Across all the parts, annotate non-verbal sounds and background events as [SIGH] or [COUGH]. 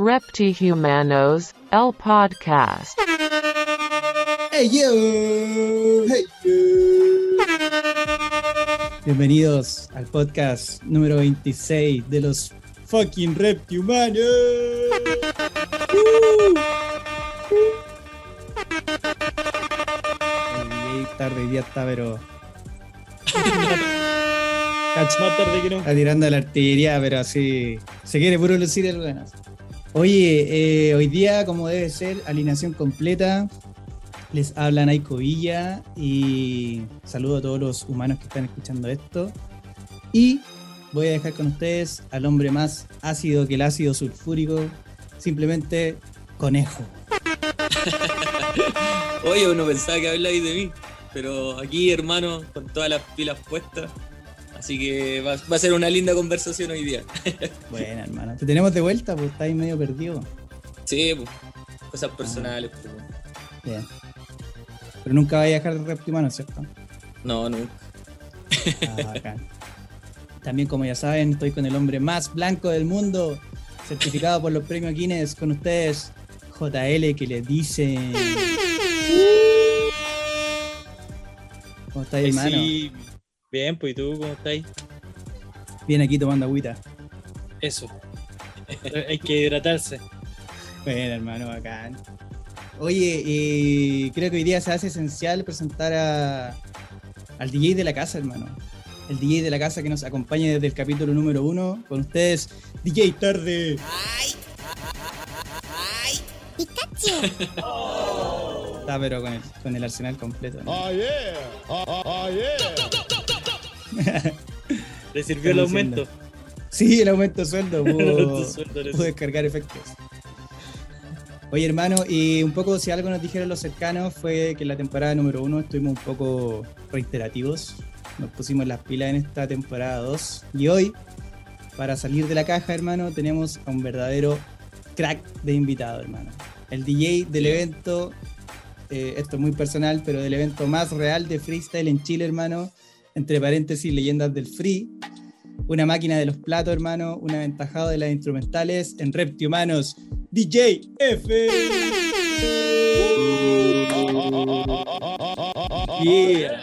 Reptihumanos, el podcast. Hey yo, hey yo. Bienvenidos al podcast número 26 de los fucking reptihumanos. Uh. Tarde, hoy día está, pero. Cacho, Más tarde que no. Está tirando la artillería, pero así. Se quiere puro lucir el bueno. Oye, eh, hoy día, como debe ser, alineación completa. Les habla Naiko Villa y saludo a todos los humanos que están escuchando esto. Y voy a dejar con ustedes al hombre más ácido que el ácido sulfúrico, simplemente Conejo. [LAUGHS] Oye, uno pensaba que hablabais de mí, pero aquí, hermano, con todas las pilas puestas. Así que va, va a ser una linda conversación hoy día. [LAUGHS] Bueno, hermano, te tenemos de vuelta, pues estáis medio perdido. Sí, pues, cosas personales. pues. Bien. Pero nunca vais a dejar de reptimano, ¿cierto? No, no. Ah, bacán. También, como ya saben, estoy con el hombre más blanco del mundo, certificado por los premios Guinness, con ustedes, JL, que le dice. [LAUGHS] ¿Cómo estáis, hermano? Sí, bien, pues ¿y tú cómo estáis? Bien aquí tomando agüita. Eso. [LAUGHS] Hay que hidratarse. Bueno, hermano, bacán. Oye, eh, creo que hoy día se hace esencial presentar a, al DJ de la casa, hermano. El DJ de la casa que nos acompaña desde el capítulo número uno. Con ustedes, DJ Tarde. Está pero con el, con el arsenal completo. ¿no? Oh yeah. Oh, oh, oh, yeah. [LAUGHS] ¿Le sirvió el aumento? Sí, el aumento de sueldo. [LAUGHS] El Pudo, aumento de sueldo, pudo descargar efectos. Oye, hermano, y un poco si algo nos dijeron los cercanos fue que en la temporada número uno estuvimos un poco reiterativos. Nos pusimos las pilas en esta temporada 2. Y hoy, para salir de la caja, hermano, tenemos a un verdadero crack de invitado, hermano. El DJ del evento, eh, esto es muy personal, pero del evento más real de freestyle en Chile, hermano. Entre paréntesis, leyendas del free. Una máquina de los platos, hermano. Un aventajado de las instrumentales en Reptihumanos. DJ F. Yeah.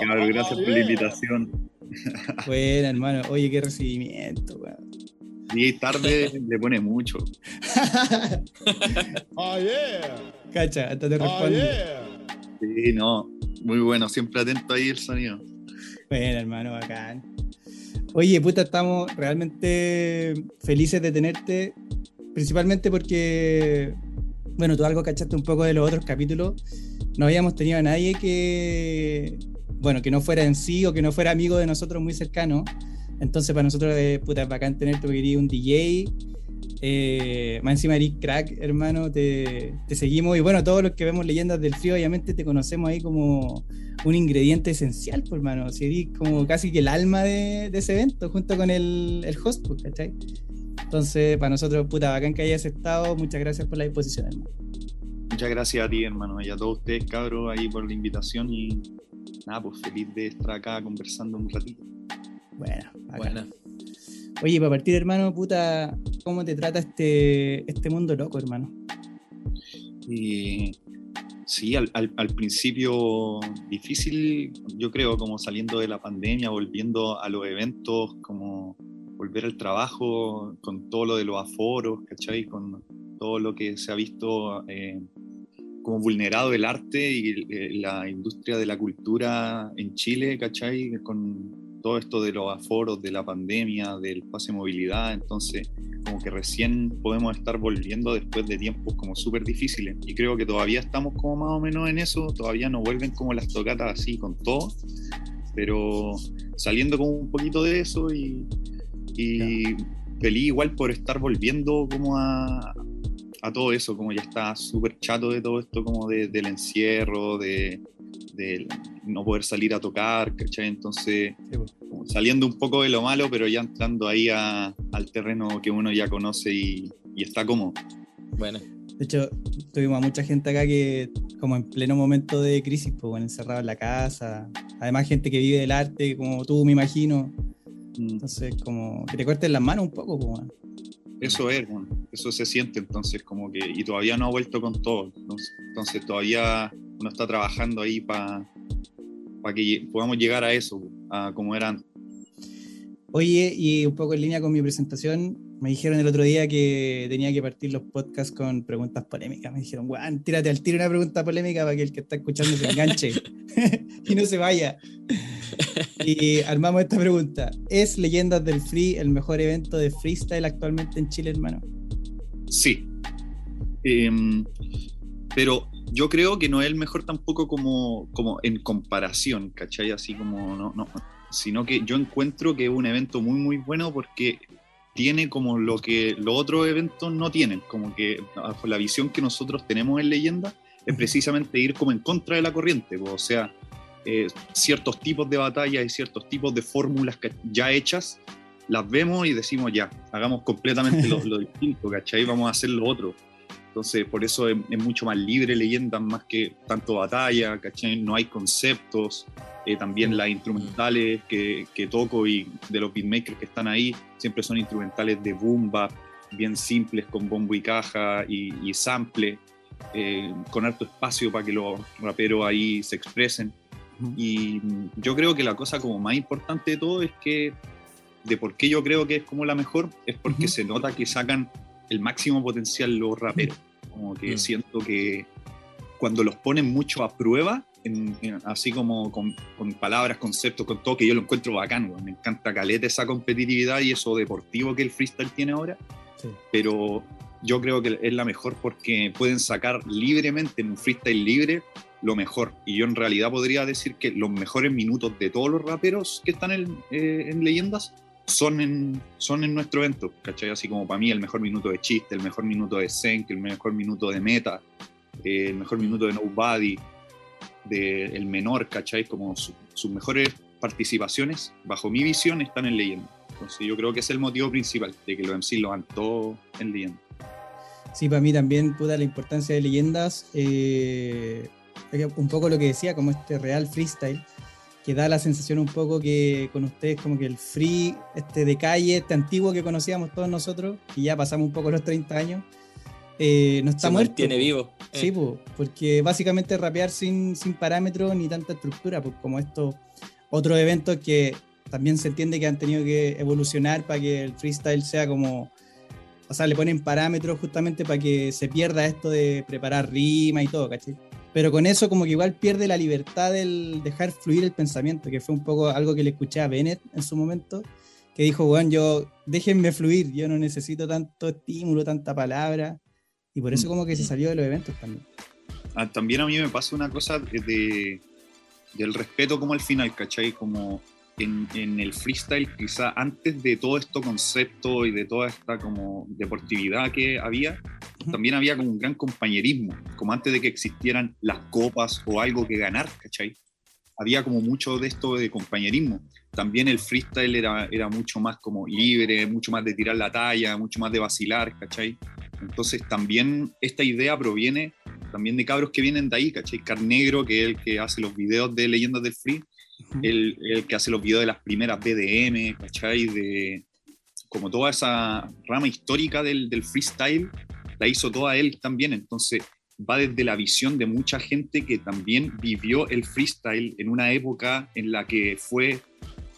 Cabrón, gracias por la invitación. Buena, hermano. Oye, qué recibimiento, weón. Y tarde le pone mucho. Oh [LAUGHS] yeah. Cacha, hasta te Oh responde. yeah. Sí, no, muy bueno, siempre atento ahí el sonido. Bueno, hermano, bacán. Oye, puta, estamos realmente felices de tenerte, principalmente porque, bueno, tú algo cachaste un poco de los otros capítulos. No habíamos tenido a nadie que, bueno, que no fuera en sí o que no fuera amigo de nosotros muy cercano. Entonces, para nosotros es puta, es bacán tenerte porque eres un DJ. Eh, más encima eres crack, hermano, te, te seguimos. Y bueno, todos los que vemos leyendas del frío, obviamente te conocemos ahí como un ingrediente esencial, pues, hermano. Si eres como casi que el alma de, de ese evento, junto con el, el host, pues, ¿cachai? Entonces, para nosotros, puta, bacán que hayas estado. Muchas gracias por la disposición, hermano. Muchas gracias a ti, hermano, y a todos ustedes, cabros, ahí por la invitación. Y nada, pues feliz de estar acá conversando un ratito. Bueno, bacán. Buena. Oye, para partir, hermano, puta, ¿cómo te trata este, este mundo loco, hermano? Sí, al, al- al principio difícil, yo creo, como saliendo de la pandemia, volviendo a los eventos, como volver al trabajo, con todo lo de los aforos, ¿cachai? Con todo lo que se ha visto eh, como vulnerado el arte y eh, la industria de la cultura en Chile, ¿cachai? Con todo esto de los aforos, de la pandemia, del pase de movilidad, entonces como que recién podemos estar volviendo después de tiempos como súper difíciles. Y creo que todavía estamos como más o menos en eso, todavía no vuelven como las tocatas así con todo, pero saliendo como un poquito de eso y, y feliz igual por estar volviendo como a, a todo eso, como ya está súper chato de todo esto, como de- del encierro, de, de no poder salir a tocar, ¿cachai? Entonces, Sí, como saliendo un poco de lo malo, pero ya entrando ahí a- al terreno que uno ya conoce y, y está cómodo. Buena. De hecho, tuvimos a mucha gente acá que, como en pleno momento de crisis, pues bueno, encerrado en la casa. Además, gente que vive del arte, como tú, me imagino. Mm, Entonces, como que te corten las manos un poco, pues bueno. Eso es, bueno. eso se siente, entonces como que, y todavía no ha vuelto con todo, entonces, entonces todavía uno está trabajando ahí para que lle- podamos llegar a eso, a como era antes. Oye, y un poco en línea con mi presentación, me dijeron el otro día que tenía que partir los podcasts con preguntas polémicas. Me dijeron, Juan, tírate al tiro una pregunta polémica para que el que está escuchando se enganche [LAUGHS] y no se vaya. Y armamos esta pregunta. ¿Es Leyendas del Free el mejor evento de freestyle actualmente en Chile, hermano? Sí. Em, pero yo creo que no es el mejor tampoco como, como en comparación, ¿cachai? Así como no, no. Sino que yo encuentro que es un evento muy, muy bueno porque tiene como lo que los otros eventos no tienen, como que bajo la visión que nosotros tenemos en leyenda es precisamente ir como en contra de la corriente, pues, o sea, eh, ciertos tipos de batallas y ciertos tipos de fórmulas ya hechas, las vemos y decimos ya, hagamos completamente lo, lo [LAUGHS] distinto, ¿cachai? Vamos a hacer lo otro. Entonces, por eso es, es mucho más libre leyenda, más que tanto batalla, ¿cachai? No hay conceptos. eh, también las instrumentales que, que toco y de los beatmakers que están ahí, siempre son instrumentales de boom bap, bien simples, con bombo y caja y, y sample, eh, con harto espacio para que los raperos ahí se expresen. Y mm, yo creo que la cosa como más importante de todo es que, de por qué yo creo que es como la mejor, es porque Ujú. se nota que sacan el máximo potencial los raperos. Como que Mm. siento que cuando los ponen mucho a prueba, en- en- así como con, con palabras, conceptos, con todo, que yo lo encuentro bacán, weón. me encanta caleta esa competitividad y eso deportivo que el freestyle tiene ahora, Sí. pero yo creo que es la mejor porque pueden sacar libremente en un freestyle libre lo mejor. Y yo en realidad podría decir que los mejores minutos de todos los raperos que están en, eh, en leyendas son en, son en nuestro evento, ¿cachai? Así como para mí el mejor minuto de Chiste, el mejor minuto de Zenk, el mejor minuto de Meta, eh, el mejor minuto de Nobody, de El Menor, ¿cachai? Como su- sus mejores participaciones, bajo mi visión, están en leyenda. Entonces yo creo que es el motivo principal, de que los MC lo van todos en leyenda. Sí, para mí también, puta, la importancia de leyendas, eh, un poco lo que decía, como este real freestyle, que da la sensación un poco que con ustedes como que el free, este de calle, este antiguo que conocíamos todos nosotros, que ya pasamos un poco los 30 años, eh, no está Se muerto. mantiene vivo. Eh, Sí, po, porque básicamente rapear sin, sin parámetros ni tanta estructura, pues como estos otros eventos que también se entiende que han tenido que evolucionar para que el freestyle sea como, o sea, le ponen parámetros justamente para que se pierda esto de preparar rima y todo, ¿cachai? Pero con eso como que igual pierde la libertad del dejar fluir el pensamiento, que fue un poco algo que le escuché a Bennett en su momento, que dijo, bueno, yo déjenme fluir, yo no necesito tanto estímulo, tanta palabra, y por eso Mm. como que se salió de los eventos también. Ah, también a mí me pasa una cosa de, de- del respeto como al final, ¿cachai? Como en, en el freestyle, quizá antes de todo esto concepto y de toda esta como deportividad que había, también había como un gran compañerismo, como antes de que existieran las copas o algo que ganar, ¿cachai? Había como mucho de esto de compañerismo. También el freestyle era, era mucho más como libre, mucho más de tirar la talla, mucho más de vacilar, ¿cachai? Entonces también esta idea proviene también de cabros que vienen de ahí, ¿cachai? Carnegro, que es el que hace los videos de Leyendas del Free, el, que hace los videos de las primeras BDM, ¿cachai? De como toda esa rama histórica del, del freestyle, la hizo toda él también, entonces va desde la visión de mucha gente que también vivió el freestyle en una época en la que fue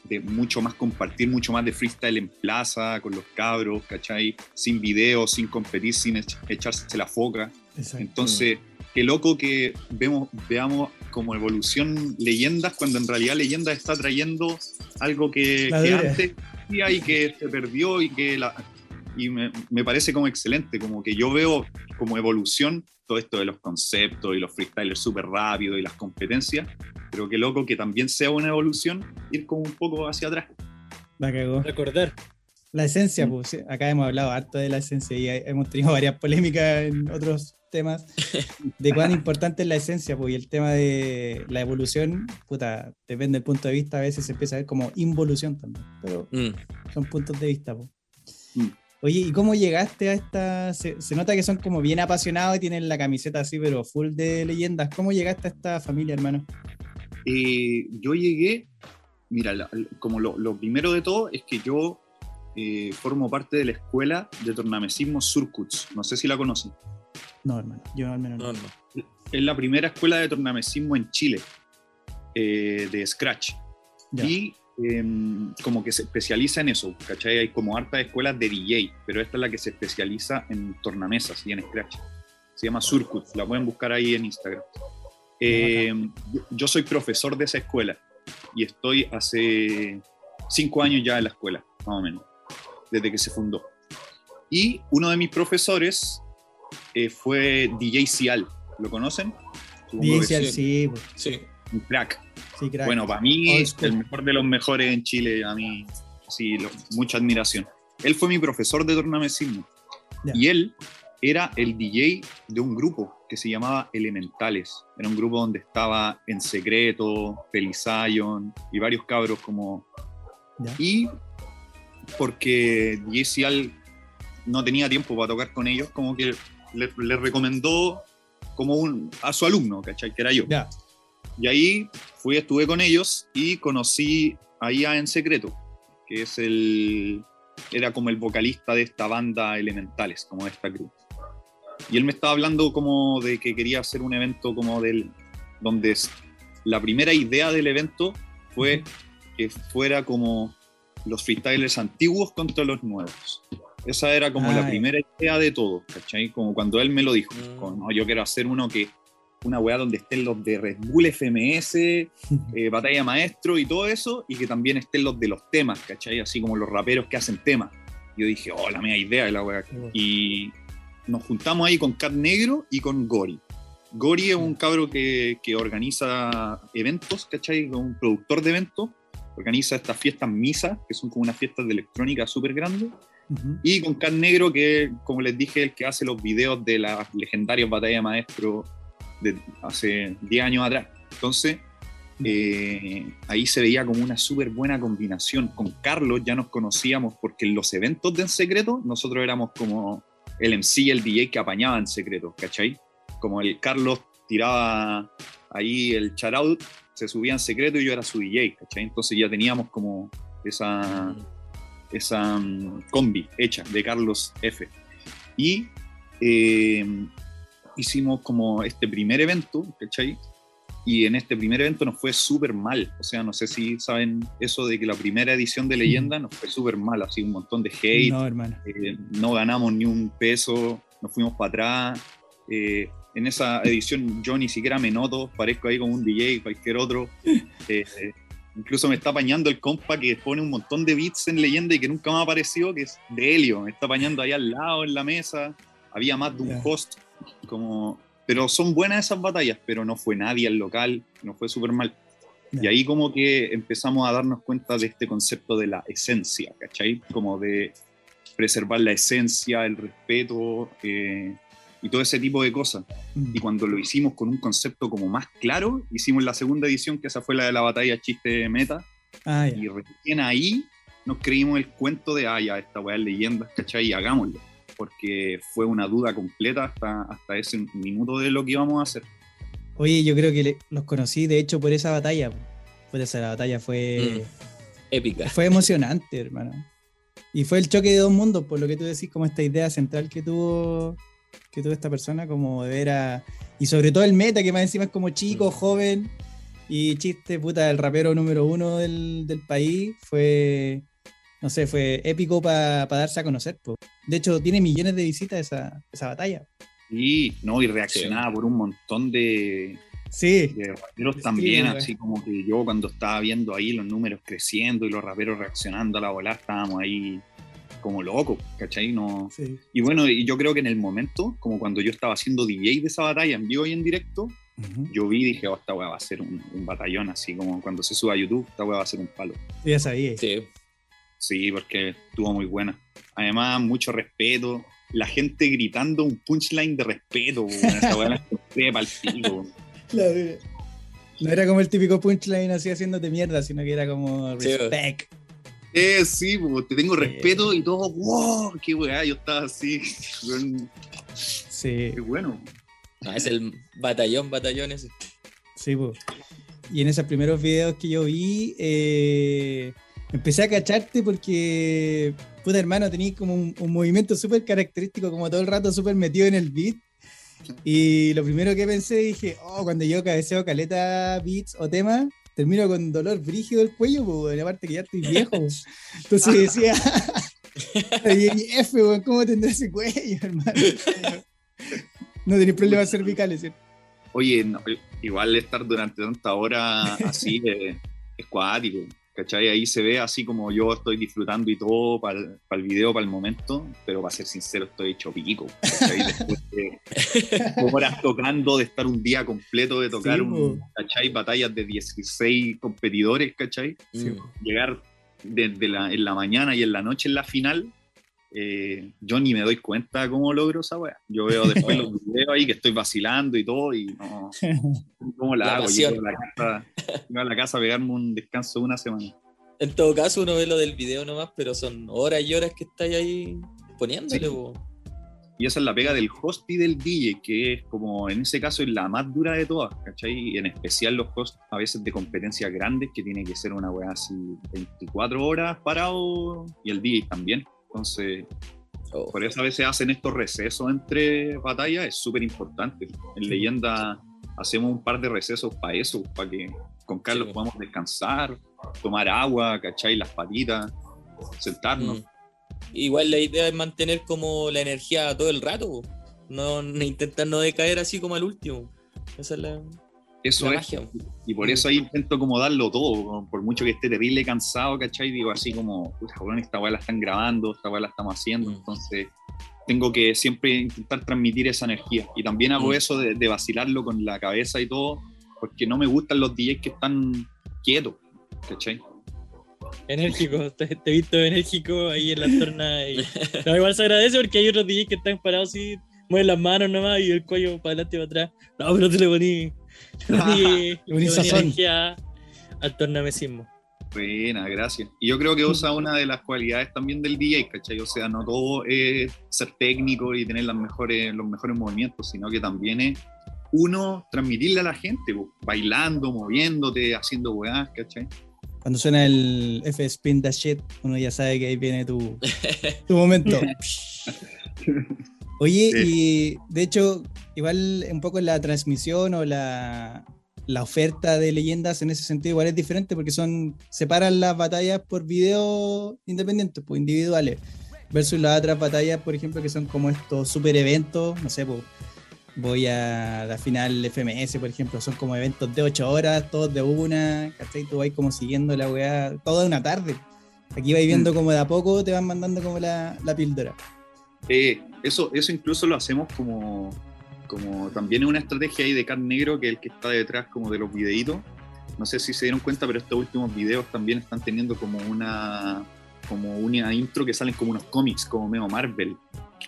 de mucho más compartir, mucho más de freestyle en plaza, con los cabros, ¿cachai? Sin videos, sin competir, sin ech- echarse la foca. Entonces, qué loco que vemos, veamos como evolución leyendas cuando en realidad leyendas está trayendo algo que, que antes existía y que se perdió y que la y me, me parece como excelente, como que yo veo como evolución todo esto de los conceptos y los freestylers súper rápidos y las competencias, pero qué loco que también sea una evolución ir como un poco hacia atrás. La cagó. Recordar. La esencia, Mm. pues, acá hemos hablado harto de la esencia y hemos tenido [LAUGHS] varias polémicas en otros temas [LAUGHS] de cuán importante es la esencia, pues, y el tema de la evolución, puta, depende del punto de vista, a veces se empieza a ver como involución también, pero Mm. son puntos de vista, pues. Mm. Oye, ¿y cómo llegaste a esta? Se, se nota que son como bien apasionados y tienen la camiseta así, pero full de leyendas. ¿Cómo llegaste a esta familia, hermano? Eh, yo llegué, mira, la- como lo, lo primero de todo es que yo eh, formo parte de la escuela de tornamesismo Surcuts. No sé si la conocen. No, hermano, yo al menos no. No, no. Es la primera escuela de tornamesismo en Chile, eh, de Scratch. Ya. Y em, como que se especializa en eso, ¿cachai? Hay como hartas escuelas de DJ, pero esta es la que se especializa en tornamesas y en Scratch. Se llama Surcut, la pueden buscar ahí en Instagram. Yo- yo soy profesor de esa escuela y estoy hace cinco años ya en la escuela, más o menos, desde que se fundó. Y uno de mis profesores eh, fue DJ Cial, ¿lo conocen? DJ, sí. sí, Sí. Un crack. sí, crack. Bueno, para mí, el mejor de los mejores en Chile, a mí, sí, lo- mucha admiración. Él fue mi profesor de tornamesismo. Ya. Y él era el DJ de un grupo que se llamaba Elementales. Era un grupo donde estaba En Secreto, Felizion y varios cabros como... Ya. Y porque DJ Cial no tenía tiempo para tocar con ellos, como que le, le recomendó como un, a su alumno, ¿cachai? Que era yo. Ya, Y ahí fui, estuve con ellos y conocí a IA en secreto, que es el. Era como el vocalista de esta banda Elementales, como de esta crew. Y él me estaba hablando como de que quería hacer un evento como del. donde es- la primera idea del evento fue que fuera como los freestylers antiguos contra los nuevos. Esa era como Ah, la primera idea de todo, ¿cachai? Como cuando él me lo dijo, Mm. como, "No, yo quiero hacer uno que una weá donde estén los de Red Bull FMS, [LAUGHS] eh, Batalla Maestro y todo eso, y que también estén los de los temas, ¿cachai? Así como los raperos que hacen temas. Yo dije, oh, la media idea de la weá. Bueno. Y nos juntamos ahí con Cat Negro y con Gori. Gori es un cabro que, que organiza eventos, ¿cachai? Un productor de eventos. Organiza estas fiestas misas, que son como unas fiestas de electrónica súper grandes. Ujú. Y con Cat Negro, que como les dije, el que hace los videos de las legendarias batallas maestro de hace 10 años atrás. Entonces, eh, ahí se veía como una súper buena combinación. Con Carlos ya nos conocíamos porque en los eventos de En Secreto nosotros éramos como el MC y el DJ que apañaba En Secreto, ¿cachai? Como el Carlos tiraba ahí el shoutout, se subía En Secreto y yo era su DJ, ¿cachai? Entonces ya teníamos como esa esa mm, combi hecha de Carlos F. Y eh, hicimos como este primer evento, ¿cachai? Y en este primer evento nos fue súper mal. O sea, no sé si saben eso de que la primera edición de Leyenda nos fue súper mal, así un montón de hate, No, hermano. eh, no ganamos ni un peso, nos fuimos para atrás. Eh, en esa edición yo ni siquiera me noto, parezco ahí como un DJ, cualquier otro. [LAUGHS] Incluso me está apañando el compa que pone un montón de beats en leyenda y que nunca me ha aparecido, que es de Helio. Me está apañando ahí al lado en la mesa. Había más de un Ya. host. Como... Pero son buenas esas batallas, pero no fue nadie al local, no fue súper mal. Y Ya. ahí como que empezamos a darnos cuenta de este concepto de la esencia, ¿cachai? Como de preservar la esencia, el respeto eh, y todo ese tipo de cosas. Mm. Y cuando lo hicimos con un concepto como más claro, hicimos la segunda edición, que esa fue la de la batalla chiste meta, Ah, ya. y recién ahí nos creímos el cuento de, ah, ya, esta weá es leyenda, ¿cachai? Y hagámoslo. Porque fue una duda completa hasta, hasta ese minuto de lo que íbamos a hacer. Oye, yo creo que le- los conocí, de hecho, por esa batalla. po. Por esa batalla fue, Épica. fue emocionante, hermano. Y fue el choque de dos mundos, por lo que tú decís, como esta idea central que tuvo, que tuvo esta persona, como de ver a. Y sobre todo el meta, que más encima es como chico, joven, y chiste, puta, el rapero número uno del, del país, fue. No sé, fue épico para darse a conocer. po. De hecho, tiene millones de visitas esa, esa batalla. Y, no, y reaccionaba por un montón de, Sí, de raperos Sí, también, así como que yo cuando estaba viendo ahí los números creciendo y los raperos reaccionando a la bola, estábamos ahí como locos, ¿cachai? No... sí. Y bueno, y yo creo que en el momento, como cuando yo estaba haciendo DJ de esa batalla en vivo y en directo, yo vi y dije, oh, esta weá va a ser un, un batallón, así como cuando se suba a YouTube, esta weá va a ser un palo. Ya sabía. Sí. Sí, porque estuvo muy buena. Además, mucho respeto. La gente gritando un punchline de respeto, esa weá la pico. [LAUGHS] No era como el típico punchline así haciéndote mierda, sino que era como Sí, respect. Eh, sí, pues, te tengo respeto y todo, wow, qué weá, yo estaba así, [LAUGHS] Sí, qué bueno. Ah, es el batallón, batallón ese. sí, po. Y en esos primeros videos que yo vi, eh, empecé a cacharte porque, puta hermano, tenías como un, un movimiento súper característico, como todo el rato súper metido en el beat. Y lo primero que pensé, dije, oh, cuando yo cabeceo caleta beats o temas, termino con dolor brígido del cuello, pues, aparte que ya estoy viejo. [LAUGHS] Entonces decía, "Oye, F, ¿cómo tendrá ese cuello, hermano? No tenéis problemas cervicales, ¿cierto? Oye, no, igual estar durante tanta hora así [LAUGHS] es cuático, ¿cachai? Ahí se ve así como yo estoy disfrutando y todo para el video, para el momento, pero para ser sincero estoy hecho pico. Después de [LAUGHS] horas tocando, de estar un día completo, de tocar Sí, un. ¿cachai? Batallas de 16 competidores, ¿cachai? Sí. Llegar desde la, en la mañana y en la noche en la final, eh, yo ni me doy cuenta cómo logro esa weá. Yo veo después [LAUGHS] los videos ahí que estoy vacilando y todo y no, [LAUGHS] ¿cómo la, La hago? Llego a la, casa, llego a la casa a pegarme un descanso de una semana. En todo caso, uno ve lo del video nomás, pero son horas y horas que estáis ahí poniéndole, Sí. Y esa es la pega del host y del DJ, que es como en ese caso es la más dura de todas, ¿cachai? Y en especial los hosts a veces de competencias grandes, que tiene que ser una weá así 24 horas parado y el DJ también. Entonces, Oh. por eso a veces hacen estos recesos entre batallas, es súper importante. En leyenda hacemos un par de recesos para eso, para que con Carlos Sí. podamos descansar, tomar agua, ¿cachai? Las patitas, sentarnos. Mm. Igual la idea es mantener como la energía todo el rato, no, no intentar no decaer así como al último. Esa es la, Eso la es. magia. Y por eso ahí intento como darlo todo, por mucho que esté terrible cansado, ¿cachai? Digo así como, puta, weón, esta weá la están grabando, esta weá la estamos haciendo, Mm. entonces tengo que siempre intentar transmitir esa energía. Y también hago Mm. eso de, de vacilarlo con la cabeza y todo, porque no me gustan los DJs que están quietos, ¿cachai? Enérgico, te, te he visto enérgico ahí en la torna. Y... [LAUGHS] No, igual se agradece porque hay otros DJs que están parados así, mueven las manos nomás y el cuello para adelante y para atrás. No, pero tú le poní, [LAUGHS] le [LAUGHS] energía al tornamesismo. Buena, gracias. Y yo creo que esa es una de las cualidades también del DJ, ¿cachai? O sea, no todo es ser técnico y tener las mejores, los mejores movimientos, sino que también es uno transmitirle a la gente, po, bailando, moviéndote, haciendo weás, ¿cachai? Cuando suena el F Spin That Shit, uno ya sabe que ahí viene tu, tu momento. [LAUGHS] Oye, y de hecho, igual un poco la transmisión o la, la oferta de leyendas en ese sentido igual es diferente porque son separan las batallas por video independientes, pues individuales, versus las otras batallas, por ejemplo, que son como estos super eventos, no sé, pues voy a la final FMS, por ejemplo, son como eventos de 8 horas, todos de una, ¿cachai? Tú vas como siguiendo la weá toda una tarde. Aquí vais viendo como de a poco te van mandando como la, la píldora. Eh, eso, eso incluso lo hacemos como, como también es una estrategia ahí de Cat Negro, que es el que está detrás como de los videitos. No sé si se dieron cuenta, pero estos últimos videos también están teniendo como una, como una intro que salen como unos cómics, como medio Marvel.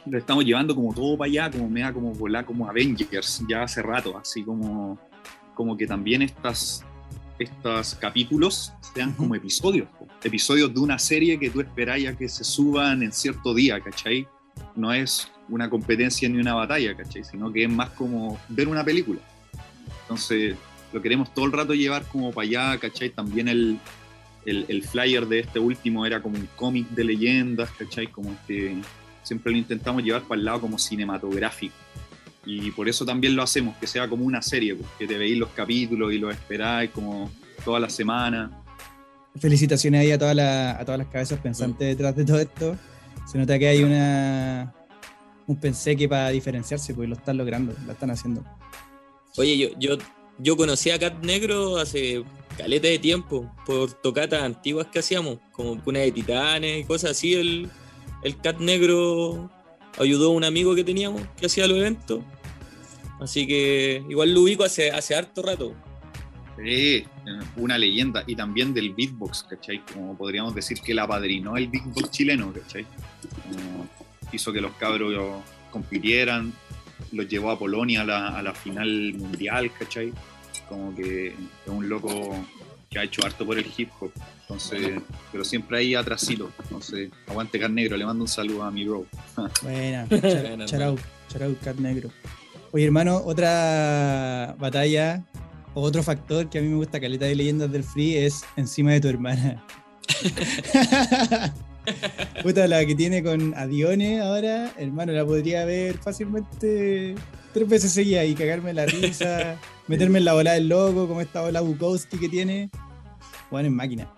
Lo estamos llevando como todo para allá, como mega como volar como Avengers, ya hace rato, así como, como que también estas, estos capítulos sean como episodios, episodios de una serie que tú esperáis a que se suban en cierto día, ¿cachai? No es una competencia ni una batalla, ¿cachai? Sino que es más como ver una película. Entonces, lo queremos todo el rato llevar como para allá, ¿cachai? También el, el, el flyer de este último era como un cómic de leyendas, ¿cachai? Como que siempre lo intentamos llevar para el lado como cinematográfico. Y por eso también lo hacemos, que sea como una serie, pues, que te veis los capítulos y los esperáis como toda la semana. Felicitaciones ahí a, toda la- a todas las cabezas pensantes detrás de todo esto. Se nota que hay una un penseque para diferenciarse, porque lo están logrando, lo están haciendo. Oye, yo, yo, yo conocí a Cat Negro hace caleta de tiempo, por tocatas antiguas que hacíamos, como Cuna de Titanes y cosas así. El, el Cat Negro ayudó a un amigo que teníamos que hacía los eventos. Así que igual lo ubico hace, hace harto rato. Eh, una leyenda y también del beatbox, ¿cachai? Como podríamos decir que la apadrinó el beatbox chileno, ¿cachai? Como hizo que los cabros compitieran, los llevó a Polonia a la, a la final mundial, ¿cachai? Como que es un loco que ha hecho harto por el hip hop, entonces, pero siempre ahí atrasito, entonces, aguante Car Negro, le mando un saludo a mi bro. [LAUGHS] Buena, [LAUGHS] charau, charau, cat negro. Oye, hermano, otra batalla otro factor que a mí me gusta caleta de leyendas del free es encima de tu hermana. [LAUGHS] Puta, la que tiene con Adione ahora, hermano, la podría ver fácilmente tres veces seguida y cagarme la risa, [LAUGHS] meterme en la bola del loco, como esta bola Bukowski que tiene. Bueno, en máquina.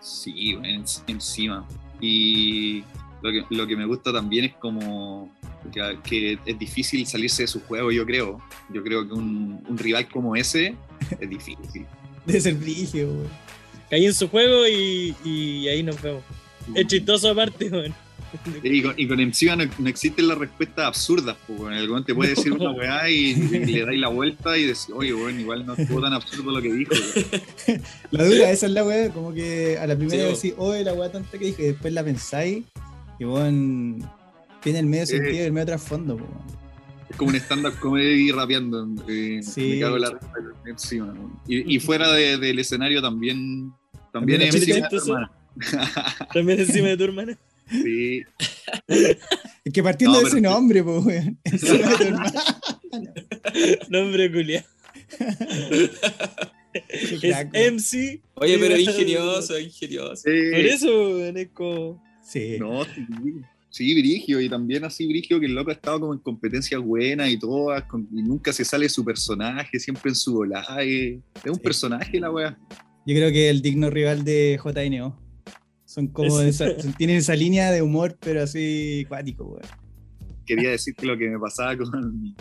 Sí, en- encima. Y lo que, lo que me gusta también es como que, que es difícil salirse de su juego, yo creo. Yo creo que un, un rival como ese es difícil. Debe ser brigio, weón. Caí en su juego y, y ahí nos vemos. Es chistoso aparte, weón. Y con, y con encima no, no existen las respuestas absurdas, pues, weón. el weón te puede decir una weá y, y le dais la vuelta y decís, oye, weón, igual no estuvo tan absurdo lo que dijo. weón". [LAUGHS] La dura, esa es la weá, como que a la primera Sí, vez decís, oye, la weá tonta que dije, y después la pensáis, y weón, tiene el medio sentido y el medio trasfondo, po, weón. Es como un stand-up comedy rapeando. eh, Sí. Me cago en la encima. Y, y fuera de- del escenario también. También También es encima, chistoso. hermano. [LAUGHS] También encima de tu hermana. Sí. Es que partiendo No, de ese pero- nombre, po, weón. [LAUGHS] Encima de tu hermano. Nombre culiao. Qué Es. MC. Oye, pero Sí, ingenioso, ingenioso. Eh, Por eso, weón, es como. Sí. No, sí, sí, Brigio, y también así Brigio, que el loco ha estado como en competencias buenas y todas, con- y nunca se sale su personaje, siempre en su volada. eh. Es un Sí. personaje la wea. Yo creo que el digno rival de JNO. Son como esa- tienen esa línea de humor, pero así cuático, weón. Quería decirte lo que me pasaba con,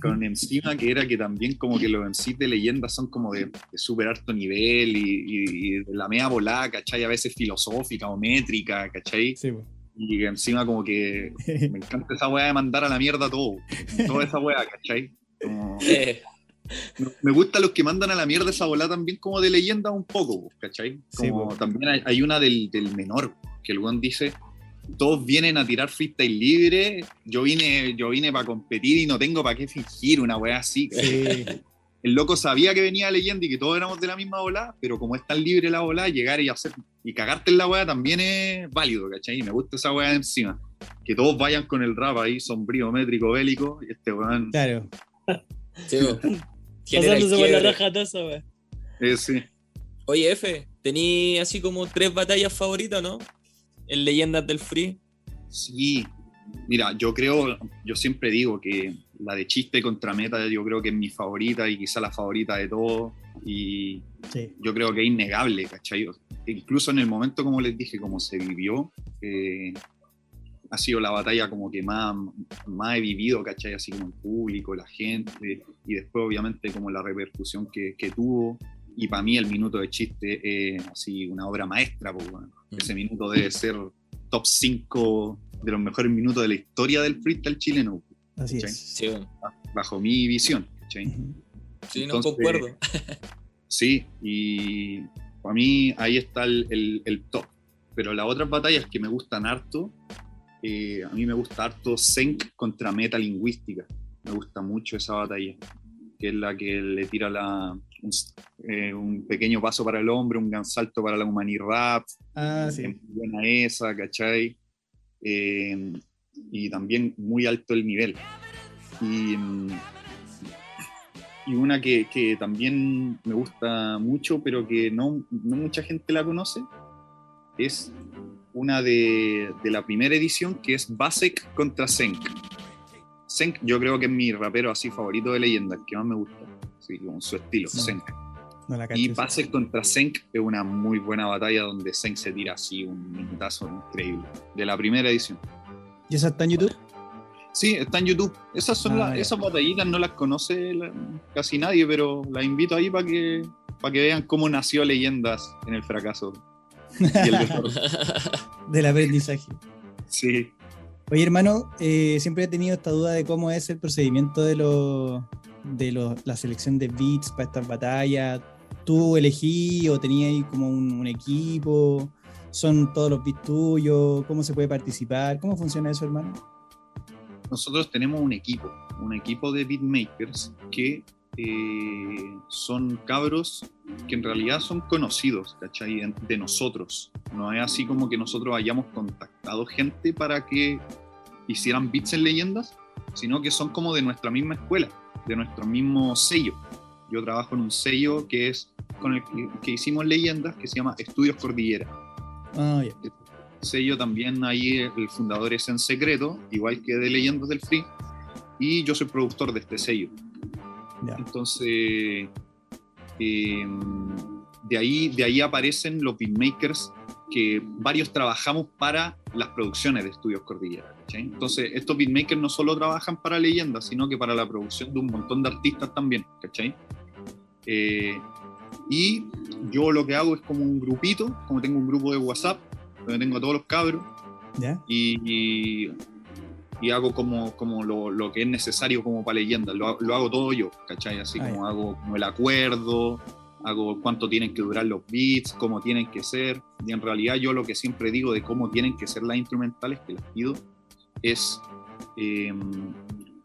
con encima, que era que también como que los MCs de leyenda son como de, de súper alto nivel y, y- y de la media volada, ¿cachai? A veces filosófica o métrica, ¿cachai? Sí, po. Y que encima como que [LAUGHS] me encanta esa weá de mandar a la mierda todo. Toda esa weá, ¿cachai? Como- [LAUGHS] me- me gusta los que mandan a la mierda esa bola también como de leyenda un poco, ¿cachai? Como también hay, hay una del, del menor, que el weón dice, todos vienen a tirar freestyle libre, yo vine, yo vine para competir y no tengo para qué fingir una weá así. Sí. [LAUGHS] El loco sabía que venía leyenda y que todos éramos de la misma bola, pero como es tan libre la bola, llegar y hacer y cagarte en la weá también es válido, ¿cachai? Y me gusta esa weá de encima. Que todos vayan con el rap ahí, sombrío, métrico, bélico, y este weón, Claro. sí, Pasándose por la raja taza, weón. eh, sí. Oye, F, ¿tení así como tres batallas favoritas, no? En Leyendas del Free. Sí, mira, yo creo, yo siempre digo que la de chiste contra meta, yo creo que es mi favorita y quizá la favorita de todos. Y Sí. yo creo que es innegable, ¿cachai? Incluso en el momento, como les dije, como se vivió, eh, ha sido la batalla como que más, más he vivido, ¿cachai? Así como el público, la gente, y después obviamente como la repercusión que, que tuvo. Y para mí el minuto de chiste es así una obra maestra, pues, bueno. ese minuto debe ser top 5 de los mejores minutos de la historia del freestyle chileno, Así Sí. es. Sí, po. bajo mi visión, ¿cachai? Sí, no Entonces, concuerdo. Sí, y para mí ahí está el, el- el top. Pero las otras batallas que me gustan harto, eh, a mí me gusta harto Senk contra Metalingüística. Me gusta mucho esa batalla, que es la que le tira la, un, eh, un pequeño paso para el hombre, un gran salto para la humanidad. Ah, sí. Es buena esa, ¿cachai? Eh, y también muy alto el nivel. Y, y una que, que también me gusta mucho, pero que no, no mucha gente la conoce, es una de, de la primera edición, que es Basek contra Senk. Senk yo creo que es mi rapero así favorito de leyenda, el que más me gusta, sí, con su estilo, Sí. Senk. No Y. Basek contra Senk es una muy buena batalla donde Senk se tira así un minutazo increíble. De la primera edición. ¿Y esa está en YouTube? Sí, está en YouTube. Esas son Ah, las- esas batallitas no las conoce la- casi nadie, pero las invito ahí para que, para que vean cómo nació Leyendas en el fracaso. [LAUGHS] Y el. Del aprendizaje. sí. Oye, hermano, eh, siempre he tenido esta duda de cómo es el procedimiento de, los de los- la selección de beats para estas batallas. ¿Tú elegí o tenías ahí como un, un equipo? ¿Son todos los beats tuyos? ¿Cómo se puede participar? ¿Cómo funciona eso, hermano? Nosotros tenemos un equipo, un equipo de beatmakers que eh, son cabros que en realidad son conocidos, ¿cachai? De nosotros. No es así como que nosotros hayamos contactado gente para que hicieran beats en leyendas, sino que son como de nuestra misma escuela, de nuestro mismo sello. Yo trabajo en un sello que es con el que, que hicimos leyendas, que se llama Estudios Cordillera. Ah, ya. sello también ahí el fundador es en secreto, igual que de Leyendas del Free, y yo soy productor de este sello. Ya. Entonces, eh, de, ahí, de ahí aparecen los beatmakers que varios trabajamos para las producciones de Estudios Cordillera. ¿cachai? Entonces, estos beatmakers no solo trabajan para leyendas, sino que para la producción de un montón de artistas también. ¿cachai? Eh, y yo lo que hago es como un grupito, como tengo un grupo de WhatsApp, donde tengo a todos los cabros, ¿Ya? y, y- y hago como, como lo, lo que es necesario como para leyendas. Lo, lo hago todo yo, ¿cachai? Así Ah, como hago como el acuerdo, hago cuánto tienen que durar los beats, cómo tienen que ser. Y en realidad yo lo que siempre digo de cómo tienen que ser las instrumentales que les pido es eh,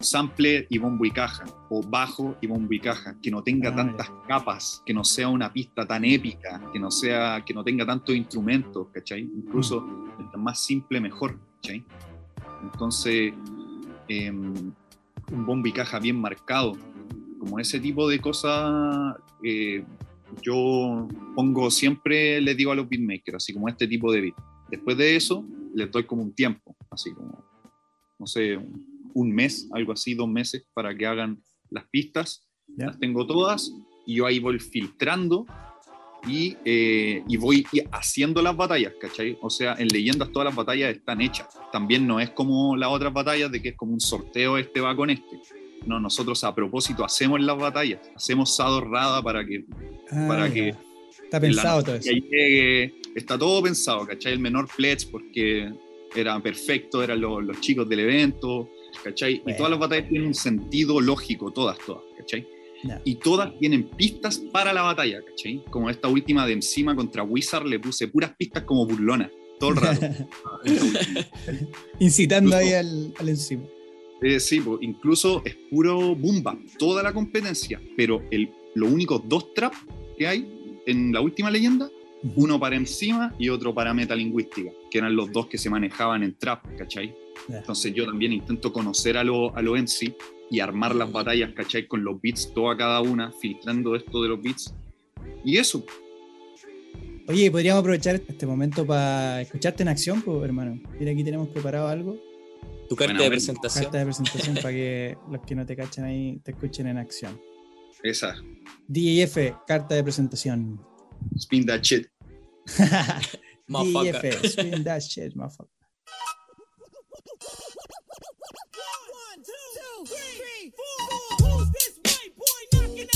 sample y bombo y caja, o bajo y bombo y caja, que no tenga Ah, tantas capas, que no sea una pista tan épica, que no sea, que no tenga tantos instrumentos, ¿cachai? Incluso mientras más simple mejor, ¿cachai? Entonces, eh, un bombo y caja bien marcado, como ese tipo de cosas, eh, yo pongo siempre, les digo a los beatmakers, así como este tipo de beat. Después de eso, les doy como un tiempo, así como, no sé, un mes, algo así, dos meses, para que hagan las pistas. Ya. Las tengo todas y yo ahí voy filtrando y, eh, y voy haciendo las batallas, ¿cachai? O sea, en leyendas todas las batallas están hechas. También no es como las otras batallas de que es como un sorteo, este va con este. No, nosotros a propósito hacemos las batallas, hacemos Sado Rada para que Ah, Para que Está pensado todo eso. llegue. Está todo pensado, ¿cachai? El menor pledge porque era perfecto, eran los, los chicos del evento, ¿cachai? Bueno. Y todas las batallas tienen un sentido lógico, todas, todas, ¿cachai? Y todas tienen pistas para la batalla, ¿cachai? Como esta última de encima contra Wizard le puse puras pistas como burlonas, todo el rato. [LAUGHS] Incitando Incluso- ahí al, al encima. Eh, sí, pues, incluso es puro boom bap, toda la competencia, pero el, los únicos dos traps que hay en la última leyenda, uno para encima y otro para metalingüística, que eran los dos que se manejaban en trap, ¿cachai? Entonces yo también intento conocer a los a lo MC y armar las batallas, ¿cachai? Con los beats, toda cada una, filtrando esto de los beats. Y eso, Oye, podríamos aprovechar este momento para escucharte en acción, pues, hermano. Mira, aquí tenemos preparado algo. Tu carta Buena, de presentación. Carta de presentación para que los que no te cachan ahí te escuchen en acción. esa, DJF, carta de presentación. spin that shit. [LAUGHS] DJF, spin that shit, motherfucker.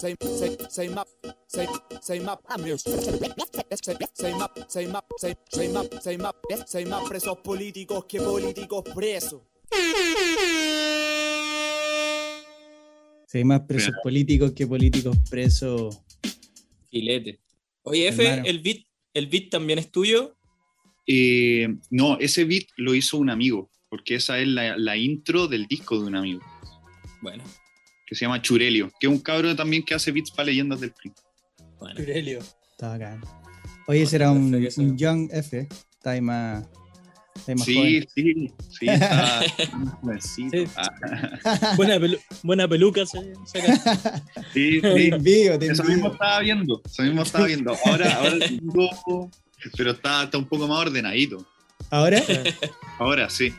Say map, say say say map, say say map. I'm here. Say say map, say map, say say map, say map. Say map presos políticos que políticos presos. Sí, más presos Mira. políticos que políticos presos. Filete. Oye, F, Hermano. el beat, el beat también es tuyo. Eh, no, ese beat lo hizo un amigo, porque esa es la, la intro del disco de un amigo, Bueno, que se llama Churelio, que es un cabro también que hace beats para leyendas del free. bueno. Aurelio. Está bacán. Oye, ese era un, un Young F. Está ahí más, está ahí más Sí, joven. sí, sí, [LAUGHS] está. Sí. Ah, [LAUGHS] Buena, pelu- buena peluca se saca. [LAUGHS] sí, Te sí. envío, te Eso envío. mismo estaba viendo, eso mismo estaba viendo. Ahora, ahora tengo- pero está, está un poco más ordenadito. ¿Ahora? Ahora sí.